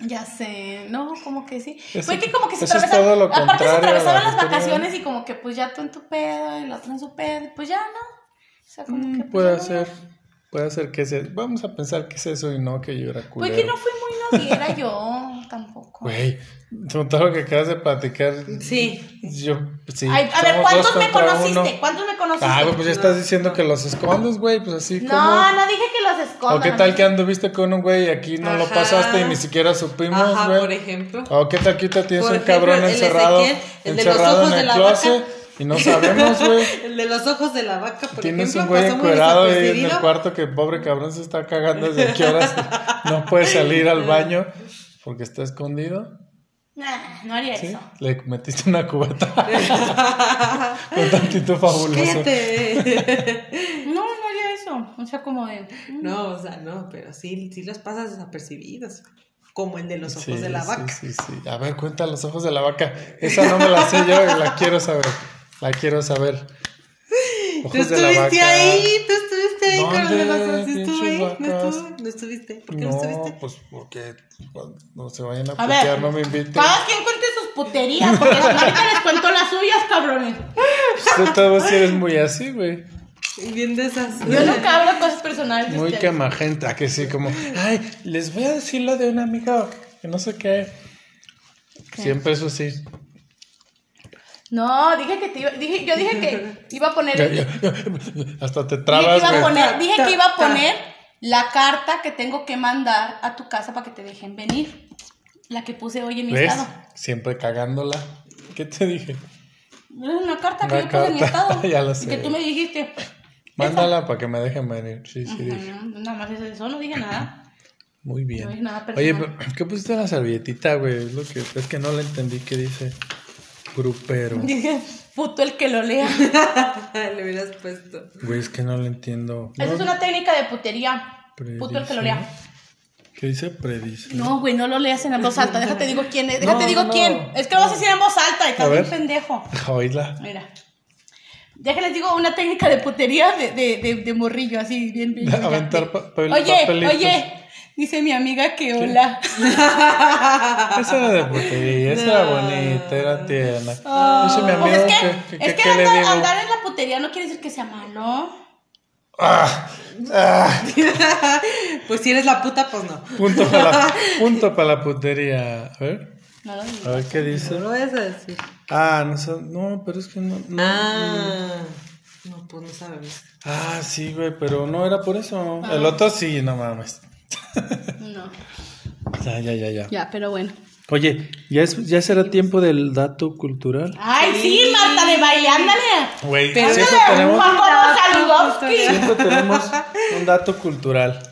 Ya sé, no, como que sí. Eso- Fue que como que se atravesaban, aparte se contrario a la atravesaban las vacaciones y como que pues ya tú en tu pedo y el otro en su pedo, y pues ya no. O sea, como que pues, Mm, puede ya no ser, había- puede ser que sea. Vamos a pensar que es eso y no que yo era culero. Pues que no fui muy noviera yo tampoco. Güey, con todo lo que acabas de platicar. Sí. Yo, sí. Ay, a ver, ¿cuántos me conociste? uno. ¿Cuántos me conociste? Ah, güey, pues ya estás diciendo que los escondes, güey, pues así como. no, no dije que los escondan. ¿O qué no tal que anduviste con un güey y aquí no lo Ajá. pasaste y ni siquiera supimos, güey? por ejemplo. ¿O qué tal que te tienes Por un cabrón ejemplo, el encerrado, el de los encerrado ojos en de el la closet vaca. Y no sabemos, güey? El de los ojos de la vaca, por Tienes ejemplo, un güey encuerado ahí en el cuarto que pobre cabrón se está cagando desde qué horas no puede salir al baño porque está escondido. Nah, no haría ¿Sí? eso. Le metiste una cubeta con tantito fabuloso. No, no haría eso. O sea, como de. mm. No, o sea, no, pero sí, sí los pasas desapercibidos. Como el de los ojos Sí, de la sí, vaca. Sí, sí, A ver, cuenta los ojos de la vaca. Esa no me la sé yo y la quiero saber. La quiero saber. Tú Ojos de la estuviste vaca. ahí, tú estuviste ahí con los ¿Dónde, de estuve ahí. No, estuve, no estuviste. ¿Por qué no, No, estuviste? pues porque cuando no se vayan a A ver, putear, no me inviten. Cada quien cuente sus puterías, porque ahorita les cuento las suyas, cabrones. Tú todo sí eres muy así, güey. Bien de esas. Yo nunca hablo cosas personales. Muy quemagenta, que sí, como, ay, les voy a decir lo de una amiga que no sé qué. Siempre eso sí. No, dije que te iba, dije, yo dije que iba a poner, dije. Hasta te que trabas, iba a güey. poner, dije que iba a poner la carta que tengo que mandar a tu casa para que te dejen venir. La que puse hoy en mi ¿Ves? estado. Siempre cagándola. ¿Qué te dije? Es una carta que Una yo puse en mi estado. ya lo Y sé. que tú me dijiste. Mándala para que me dejen venir. Sí, sí, dije. "Ujú, Nada más es eso, no dije nada. Muy No bien. dije nada Oye, personal. ¿qué pusiste en la servilletita, güey? Es, lo que, es que no la entendí. ¿Qué dice? Grupero. Dije, puto el que lo lea. Le hubieras puesto. Güey, es que no lo entiendo. Esa es una técnica de putería. Puto el que lo lea. ¿Qué dice? Predice. No, güey, no lo leas en voz alta. Déjate digo quién es. Déjate No, digo no, no. quién. Es que lo vas a decir en voz alta y estás bien pendejo. Oíla. Mira. Ya que les digo una técnica de putería de, de, de, de morrillo, así, bien, bien. bien, Aventar papel- Oye, papelitos. oye, dice mi amiga que hola. Esa era de putería, esa era bonita, era tierna. Ah. Dice mi amigo Pues es que, que, que, es que que andar, en la putería no quiere decir que sea malo. Ah, ah, Pues si eres la puta, pues no. punto para la, punto para la putería. A ver, No lo a ver qué dice. No lo vayas a decir. Ah, no, sé, no, pero es que no. no. Ah. No, pues no sabemos. Ah, sí, güey, pero no era por eso. El otro sí, no mames. No. Ya, ya, ya, ya. Ya, pero bueno. Oye, ¿ya, es, ¿ya será tiempo del dato cultural? Ay, sí, Marta de baile, ándale. Güey, siempre tenemos, siempre tenemos un dato cultural.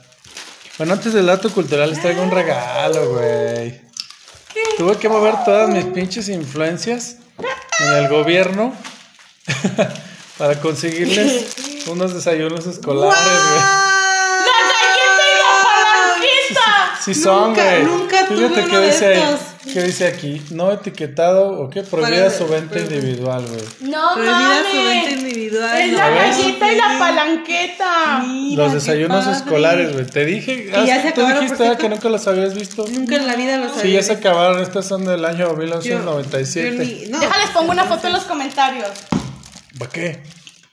Bueno, antes del dato cultural les traigo un regalo, güey. Tuve que mover todas mis pinches influencias en el gobierno para conseguirles unos desayunos escolares, güey. Sí son, Nunca- güey. nunca tuve Fíjate uno qué de dice. ¿Qué dice aquí? No etiquetado o qué? Prohibida su venta individual, güey. No Prohibida su mames. venta individual. Es no la galleta y la palanqueta. Mira, Los desayunos escolares, güey. Te dije. Ya ah, se Tú acabaron, dijiste ah, que nunca los habías visto. Nunca en la vida los Sí, había ya se acabaron. Estas son del año Yo- 1997. yo ni- no, Déjales pongo una foto en los comentarios. ¿Para qué?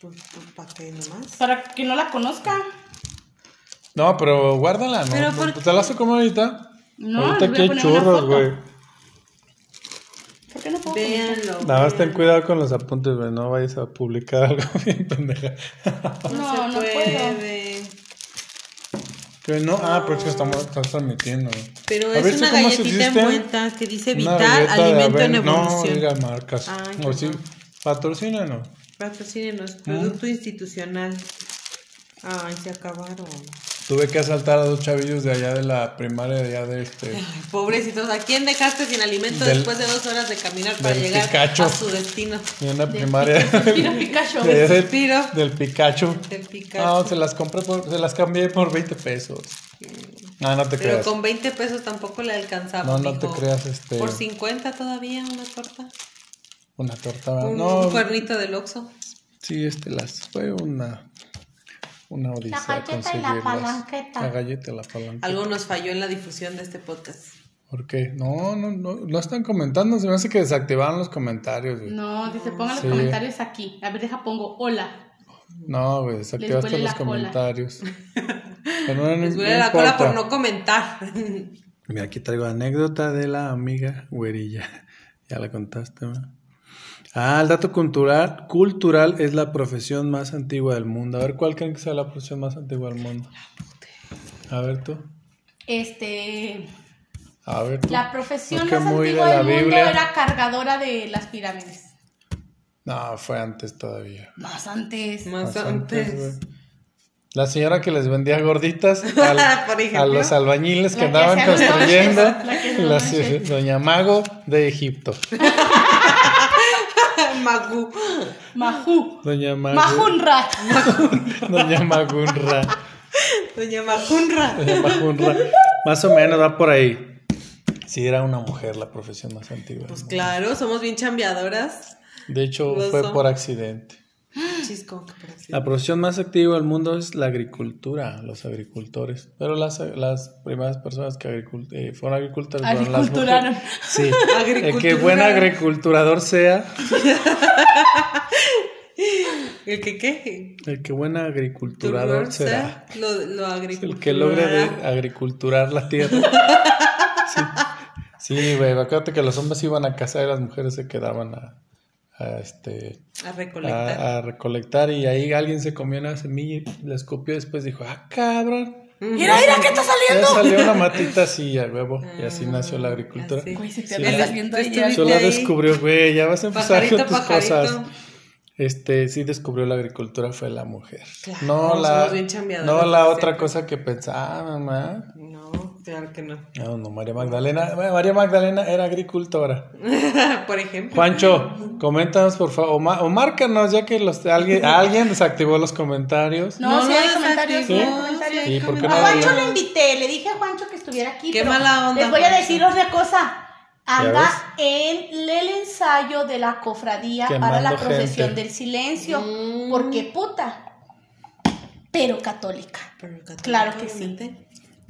pues, pues, ¿Para qué nomás? Para que no la conozcan. No, pero guárdala, ¿no? Pero ¿por ¿Te la vas a comer ahorita? No, ahorita aquí hay churros, güey. ¿Por qué no puedo? Véanlo. Nada más ten cuidado con los apuntes, güey. No vayas a publicar algo bien pendeja. No, No, puede. Que no, ah, pero es que estamos, estamos transmitiendo. Pero es ¿sí una galletita envuelta que dice de alimento en aven- No, evolución. diga marcas. O sí, patrocínanos. ¿Mm? producto institucional. Ay, se acabaron. Tuve que asaltar a dos chavillos de allá de la primaria, de allá de este. Ay, pobrecitos, ¿a quién dejaste sin alimento Del- después de dos horas de caminar para llegar a su destino? De una Del primaria. Suspiro Pikachu. de del, Suspiro. del Pikachu. Del Picacho. No, se las compré por, se las cambié por 20 pesos. No, no te Pero creas. con 20 pesos tampoco le alcanzaba. No, no te creas, este. Por 50 todavía una torta. Una torta. Un, no, un cuernito del Oxxo. sí, este las fue una. Una odisea. galleta y la palanqueta. La galleta y la palanqueta. Algo nos falló en la difusión de este podcast. ¿Por qué? No, no, no, no están comentando. Se me hace que desactivaron los comentarios, güey. No, dice, pongan Sí. los comentarios aquí. A ver, deja, pongo hola. No, güey, desactivaste huele los la cola. comentarios. Pero no, Les no duele la cola por no comentar. Mira, aquí traigo anécdota de la amiga güerilla. Ya la contaste, ¿no? Ah, el dato cultural, cultural es la profesión más antigua del mundo. A ver, ¿cuál creen que sea la profesión más antigua del mundo? A ver tú. Este. A ver tú. La profesión más de antigua del mundo era cargadora de las pirámides. No, fue antes todavía. Más antes. Más Más antes. La señora que les vendía gorditas al- Por ejemplo. a los albañiles que La andaban construyendo. la la. Doña Mago de Egipto. Magu. Mahu. Doña Mago. Mahunra. Doña Magunra. Doña Majunra. Doña Majunra. Más o menos va por ahí. Sí, era una mujer la profesión más antigua. Pues claro, somos bien chambeadoras. De hecho, fue son. por accidente. Chisco. La profesión más activa del mundo es la agricultura, los agricultores. Pero las, las primeras personas que eh, fueron agricultores fueron las mujeres. Sí. El que Agricultura. buen agriculturador sea, ¿El que qué? el que buen agriculturador será. Lo, lo El que logre de agriculturar la tierra. Sí, sí, güey. Acuérdate que los hombres iban a cazar y las mujeres se quedaban a, a, este, A recolectar. a, a recolectar. Y ahí alguien se comió una semilla y la escupió. Después dijo, ah, cabrón. Mira, mira, ¿qué está Ya saliendo? salió una matita así a huevo. Y así nació la agricultura. Güey, se te Sí. Estuviste Yo la descubrió, güey. Ya vas a empezar Pajarito, con tus pajarito. cosas. Este, sí descubrió la agricultura fue la mujer. Claro, no la, no la otra cosa que pensaba, mamá. No, claro que no. No, no, María Magdalena. María Magdalena era agricultora. por ejemplo. Juancho, coméntanos por favor, o, ma- o márcanos ya que los, alguien, alguien desactivó los comentarios. No, No sí lo hay comentarios, sí comentarios. sí hay ¿Y por qué A no Juancho lo- invité, le dije a Juancho que estuviera aquí. Qué mala onda, Les voy a decir otra cosa. Anda en el ensayo de la cofradía para la procesión gente. del silencio. Mm. Porque puta, pero católica. Pero católico, Claro que sí.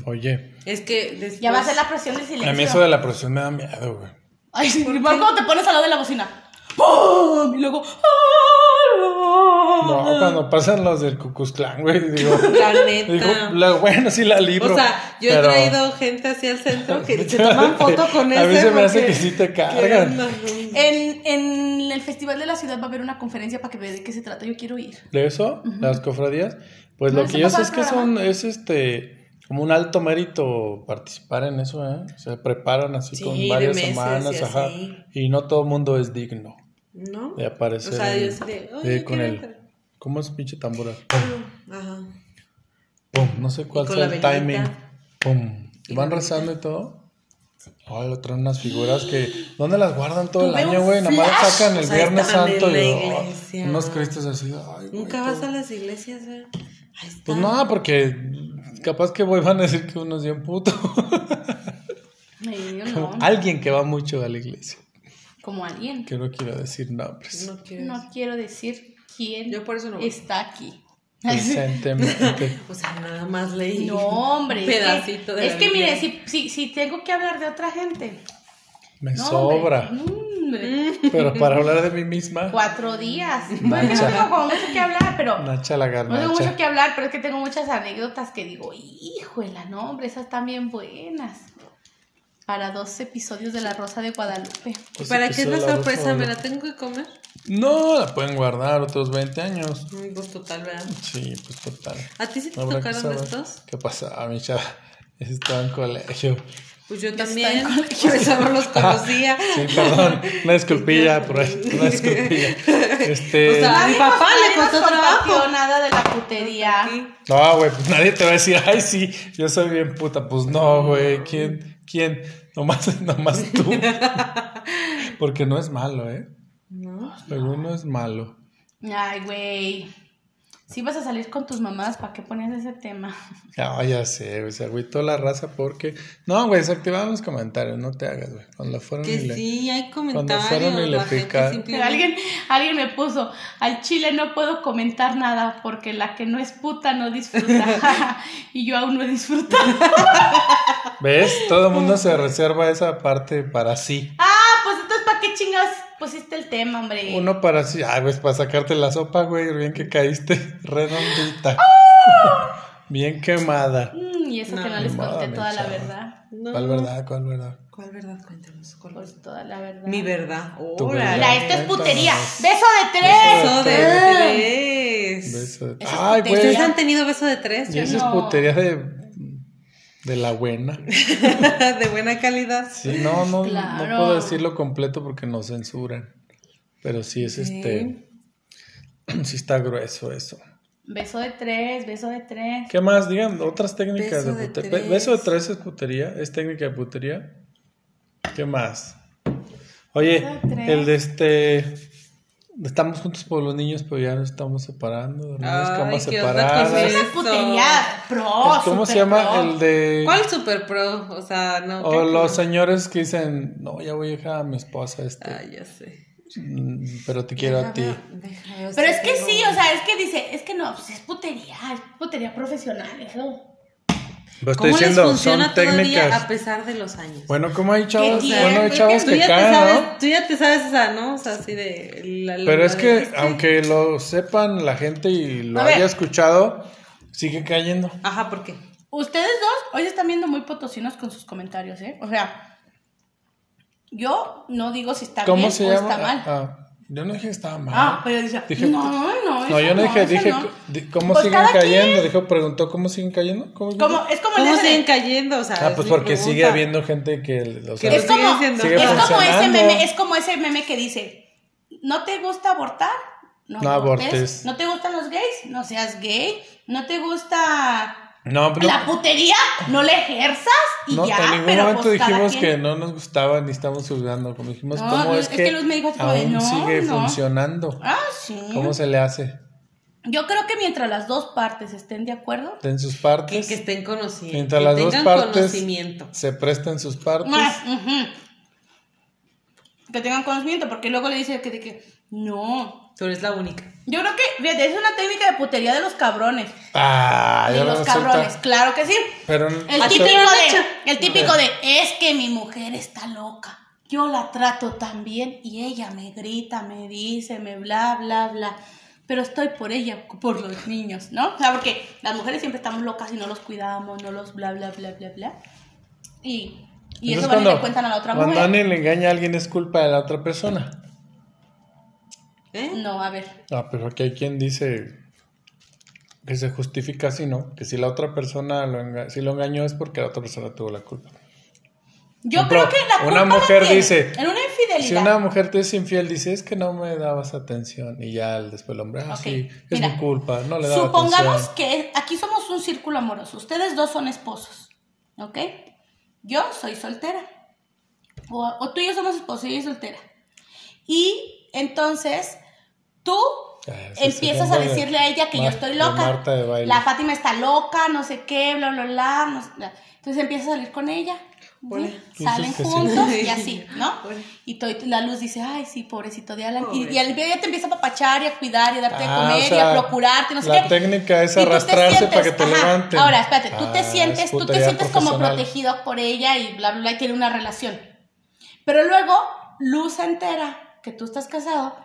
Oye, Es que después... Ya va a ser la procesión del silencio. a mí eso de la profesión me da miedo, güey. Ay, sí, más cuando te pones al lado de la bocina. ¡Pum! Y luego. ¡ah! No, cuando pasan los del Cucus Clan, güey, digo, La neta. digo, la- bueno, sí la libro. o sea, yo pero- he traído gente hacia el centro que se toman foto con A mí se me hace que sí te ¿Qué cargan. En, en el Festival de la Ciudad va a haber una conferencia para que vean de qué se trata. Yo quiero ir. ¿De eso? ¿Las cofradías? Pues No, lo eso que yo sé es que son, es este, como un alto mérito participar en eso, ¿eh? Se preparan así Sí, con varias meses semanas, y ajá. Y no todo el mundo es digno ¿No? de aparecer. O sea, en- yo así de, "Oye, de- con el, entrar". ¿cómo es pinche tambora? Ajá. Pum, no sé cuál la el timing. Pum. ¿Y Y van rezando y todo? Ay, lo traen unas figuras que. ¿Dónde las guardan todo el año, güey? Nada más sacan el O sea, Viernes Santo y. oh, unos cristos así. Ay, güey, Nunca vas a las iglesias. Ahí está. Pues no, porque capaz que voy van a decir que uno es bien puto. Yo Como no, alguien que va mucho a la iglesia. como alguien. Que no quiero decir nombres. No quiero. No quiero decir quién Yo por eso no voy. está aquí. Decentemente. O sea, nada más leí. No, hombre. Un es que- pedacito de Es la que, Biblia. mire, si, si, si tengo que hablar de otra gente. Me no, sobra. hombre, hombre, Pero para hablar de mí misma, Cuatro días. Nacha. No tengo como mucho que hablar, pero. Nacha la No tengo garnacha. mucho que hablar, pero es que tengo muchas anécdotas que digo, híjole, no, hombre, esas están bien buenas. Para dos episodios de La Rosa de Guadalupe. Pues ¿Para qué es la sorpresa? Rosa ¿Me la tengo que comer? No, la pueden guardar otros 20 años. Mm, Pues total, ¿verdad? Sí, pues total. ¿A ti sí te tocaron estos? ¿Qué pasa? A mi chava estaba en colegio. Pues yo también. Por eso no los conocía. Sí, perdón. Una disculpilla por ahí. Una disculpilla. Este. O sea, A mi papá le costó trabajo. nada de la putería. No, güey, pues nadie te va a decir, ay, sí, yo soy bien puta. Pues no, güey, ¿quién? ¿Quién? Nomás, nomás tú. Porque no es malo, ¿eh? ¿No? Según no es malo. Ay, güey. Si vas a salir con tus mamás, ¿para qué pones ese tema? Ah, ya sé, güey, se agüitó la raza porque... No, güey, desactivaron los comentarios, no te hagas, güey. Cuando fueron y Que le... sí, hay Cuando comentarios. fueron y le la gente pica- simplemente- Alguien, alguien me puso, al chile no puedo comentar nada porque la que no es puta no disfruta. y yo aún no he disfrutado. ¿Ves? Todo el mundo se reserva esa parte para sí. ah, pues entonces ¿para qué chingas pusiste el tema, hombre? Uno para sí. Ay, pues para sacarte la sopa, güey. Bien que caíste redondita. Bien quemada. Mm, y eso No, que no les conté toda la verdad. No. ¿Cuál verdad? ¿Cuál verdad? ¿Cuál verdad? Cuéntanos. ¿Cuál verdad? Pues toda la verdad. Mi verdad. Mira, esto es putería. Beso de tres. Beso de Ah. tres. Beso de- Eso es Ay, putería. ¿Ustedes güey. han tenido beso de tres? Y eso es putería de, de la buena. no. de buena calidad. Sí, no, no, Claro. no puedo decirlo completo porque nos censuran. Pero sí es Sí. este. Sí está grueso eso. Beso de tres, beso de tres. ¿Qué más? Digan otras técnicas Beso de putería. tres. ¿Beso de tres es putería? ¿Es técnica de putería? ¿Qué más? Oye, de el de este. Estamos juntos por los niños, pero ya nos estamos separando. Dormimos Ay, camas ¿qué onda con separadas. Es putería pro. ¿Cómo se llama? pro. El de. ¿Cuál super pro? O sea, no. O los señores que dicen, no, ya voy a dejar a mi esposa, este, Ay, ya sé. mm, pero te quiero a ti. Déjame- Pero es que sí, o sea, es que dice, es que no, pues es putería, es putería profesional, eso. Pero estoy ¿Cómo les diciendo, funciona son todavía técnicas. a pesar de los años? Bueno, como hay chavos, bueno, hay chavos que caen, sabes, ¿no? tú ya te sabes esa, ¿no? O sea, así de... la- la- Pero la es de- que, aunque lo sepan la gente y lo A ver. haya escuchado, sigue cayendo. Ajá, ¿por qué? Ustedes dos hoy están viendo muy potosinos con sus comentarios, ¿eh? O sea, yo no digo si está ¿Cómo bien se o llama? está mal. Ah, yo no dije que estaba mal. Ah, pero dice, Dije- no, no, no, yo no dije, eso dije, no. ¿cómo Pues siguen cayendo? Dijo, preguntó, ¿cómo siguen cayendo? ¿Cómo? Como, es como el ¿Cómo siguen cayendo? O sea, Ah, es pues porque pregunta. sigue habiendo gente que, o sea, Que Es como. Sigue es como ese meme, es como ese meme que dice, ¿no te gusta abortar? No abortes. ¿No te gustan los gays? No seas gay. ¿No te gusta no, pero la putería? No le ejerzas y no, ya. en ningún pero momento pues, dijimos quien- que no nos gustaba ni estamos juzgando, como dijimos, No, ¿cómo no, es, es que, como de, aún no, sigue no. funcionando? Ah, sí. ¿Cómo se le hace? Yo creo que mientras las dos partes estén de acuerdo. En sus Que, partes, que estén conociendo. mientras que las dos tengan partes conocimiento. se presten sus partes. Ah. Que tengan conocimiento, porque luego le dice que, de que no. Tú eres la única. Yo creo que, fíjate, es una técnica de putería de los cabrones. Ah, de los cabrones, claro que sí. Pero El ¿A ti típico de, el típico de, es que mi mujer está loca. Yo la trato tan bien y ella me grita, me dice, me bla, bla, bla. Pero estoy por ella, por los niños, ¿no? O sea, porque las mujeres siempre estamos locas y no los cuidamos, no los bla, bla, bla, bla, bla. Y, y eso Entonces, van y le cuando, cuentan a la otra cuando mujer. alguien le engaña a alguien es culpa de la otra persona. ¿Eh? No, a ver. Ah, pero aquí hay quien dice que se justifica así, ¿no? Que si la otra persona lo, enga- si lo engañó es porque la otra persona tuvo la culpa. Yo Ejemplo, creo que la culpa una la mujer tiene dice, en una infidelidad. Si una mujer te es infiel, dice, es que no me dabas atención. Y ya después el hombre, ah, sí, es mira, mi culpa, no le daba Supongamos atención. que aquí somos un círculo amoroso. Ustedes dos son esposos, ¿ok? Yo soy soltera. O, o tú y yo somos esposos y yo soy soltera. Y entonces, tú Ah, empiezas a de- decirle a ella que yo estoy loca. Marta de baile. La Fátima está loca, no sé qué, bla, bla, bla. no sé- bla. Entonces empieza a salir con ella. ¿sí? Salen sí. juntos y así, ¿no? Órale. Y to- la luz dice, ay, sí, pobrecito de Alan. Y, Pobre. y al ella te empieza a papachar y a cuidar y a darte de Ah, comer o y a procurarte, no sé la qué. técnica es Y arrastrarse para que te ajá. levanten. Ahora, espérate, tú Ah, te es sientes, tú te sientes como protegido por ella y bla, bla, bla, y tiene una relación. Pero luego, Luz entera que tú estás casado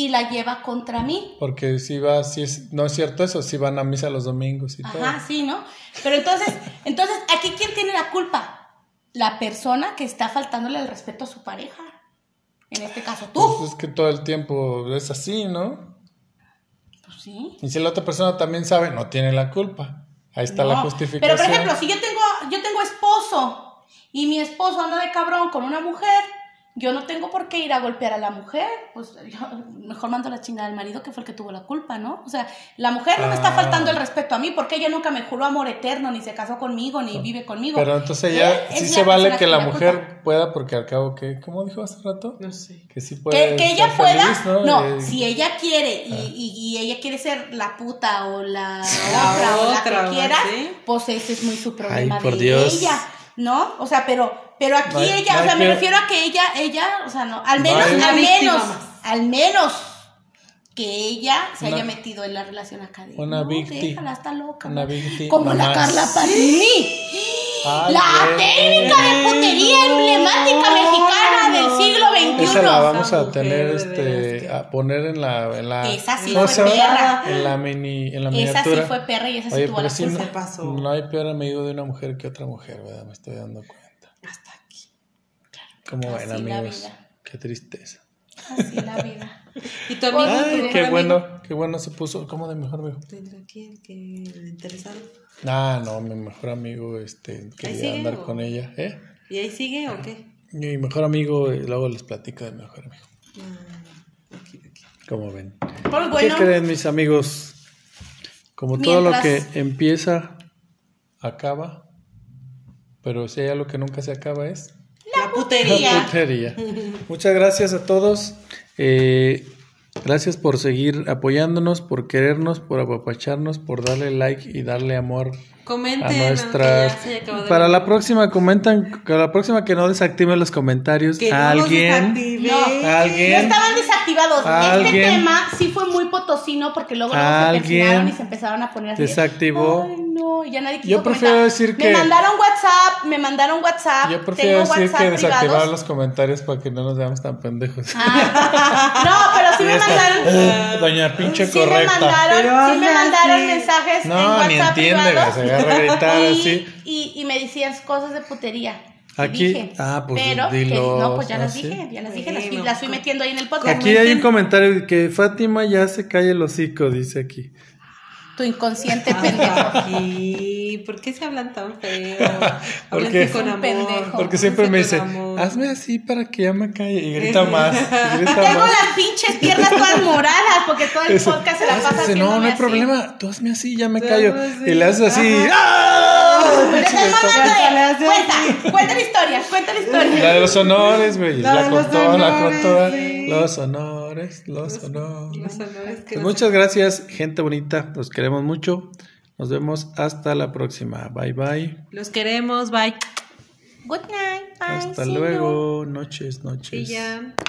y la lleva contra mí. Porque si va, si es, no es cierto eso, si van a misa los domingos y todo. Ajá, sí, ¿no? Pero entonces, entonces, aquí quién tiene la culpa? La persona que está faltándole el respeto a su pareja. En este caso, tú. Pues es que todo el tiempo es así, ¿no? Pues sí. Y si la otra persona también sabe, no tiene la culpa. Ahí está la justificación. Pero por ejemplo, si yo tengo, yo tengo esposo y mi esposo anda de cabrón con una mujer, yo no tengo por qué ir a golpear a la mujer. Pues yo mejor mando la chingada al marido que fue el que tuvo la culpa, ¿no? O sea, la mujer no me está Ah. faltando el respeto a mí porque ella nunca me juró amor eterno, ni se casó conmigo, ni vive conmigo. Pero entonces ya sí se vale que la mujer culpa. pueda, porque al cabo que, ¿cómo dijo hace rato? No sé. Que sí puede Que, que ella pueda, feliz, ¿no? no, Eh, si ella quiere y, y- y ella quiere ser la puta o la, La otra o la que quiera, ¿sí? pues ese es muy su problema Ay, por de Dios. ella, ¿no? O sea, pero, pero aquí No hay- ella, no o sea, me refiero a que ella, ella, o sea, no, al No menos, al menos, al menos que ella se Una- haya metido en la relación acá de, una no, víctima. déjala, está loca, Una víctima como la. Carla Panini. Ay, La técnica de putería emblemática mexicana del siglo XXI. Esa la vamos a tener, este, a poner en la, en la Esa sí ¿cómo fue perra. En la mini, en la Esa sí miniatura. fue perra y esa sí Oye, tuvo la sí culpa. no, pasó. no hay peor amigo de una mujer que otra mujer, ¿verdad? Me estoy dando cuenta. Hasta aquí. ¿Cómo Así ven, amigos? Qué tristeza. Así la vida. ¿Y tu amigo? Ay, qué amigo? bueno, qué bueno se puso. ¿Cómo de mejor amigo? ¿Tendrá quién? ¿Qué interesado? Ah, no, mi mejor amigo, este, quería andar o? con ella, ¿eh? ¿Y ahí sigue o qué? Mi mejor amigo, y luego les platico de mi mejor amigo. Ah, aquí, aquí. ¿Cómo ven? Pues bueno, ¿Qué creen, mis amigos? Como todo lo que empieza, acaba. Pero si hay algo que nunca se acaba es La putería. la putería. Muchas gracias a todos. Eh, gracias por seguir apoyándonos, por querernos, por apapacharnos, por darle like y darle amor Comenten. a nuestras. se Para la próxima comentan, para la próxima que no desactiven los comentarios. Que no los alguien. No. alguien. estaban desactivados. Este tema sí fue muy potosino porque luego, se Alguien persinaron y se empezaron a poner así. de, desactivó. Ay, no, y ya nadie quiso Yo prefiero comentar. decir que- Me mandaron WhatsApp, me mandaron WhatsApp. Yo prefiero tengo decir WhatsApp que desactivar los comentarios para que no nos veamos tan pendejos. Ah, no, pero sí me mandaron. Doña pinche Sí me correcta. mandaron, Pero sí me mandaron mensajes en No, WhatsApp ni entiende, a gritar y, así. Y, y me decían cosas de putería. Aquí- dije, ah, pues, pero que- no, pues ya las así. dije, ya las dije, las, fui- Bueno, las fui metiendo ahí en el podcast. Aquí hay un comentario que Fátima ya se calle el hocico, dice aquí. Tu inconsciente pendejo. ¿Por qué se hablan tan feo? Porque- con amor. pendejo. Porque siempre me dice, hazme así para que ya me calle. Y grita más, y grita Tengo más. las pinches piernas todas moradas porque todo el Eso. podcast se la pasa dice, no, no hay así. problema. Tú hazme así, ya me callo. así. Y le haces así. ¡ah! Cuenta, así. cuenta la historia, cuenta la historia. La de los honores, güey. La contó, la contó. sí. Los honores, los honores. Los honores que Pues muchas gracias, gente bonita. Los queremos mucho. Nos vemos hasta la próxima. Bye bye. Los queremos. Bye. Good night, bye. Hasta see you. luego. Noches, noches. Y ya.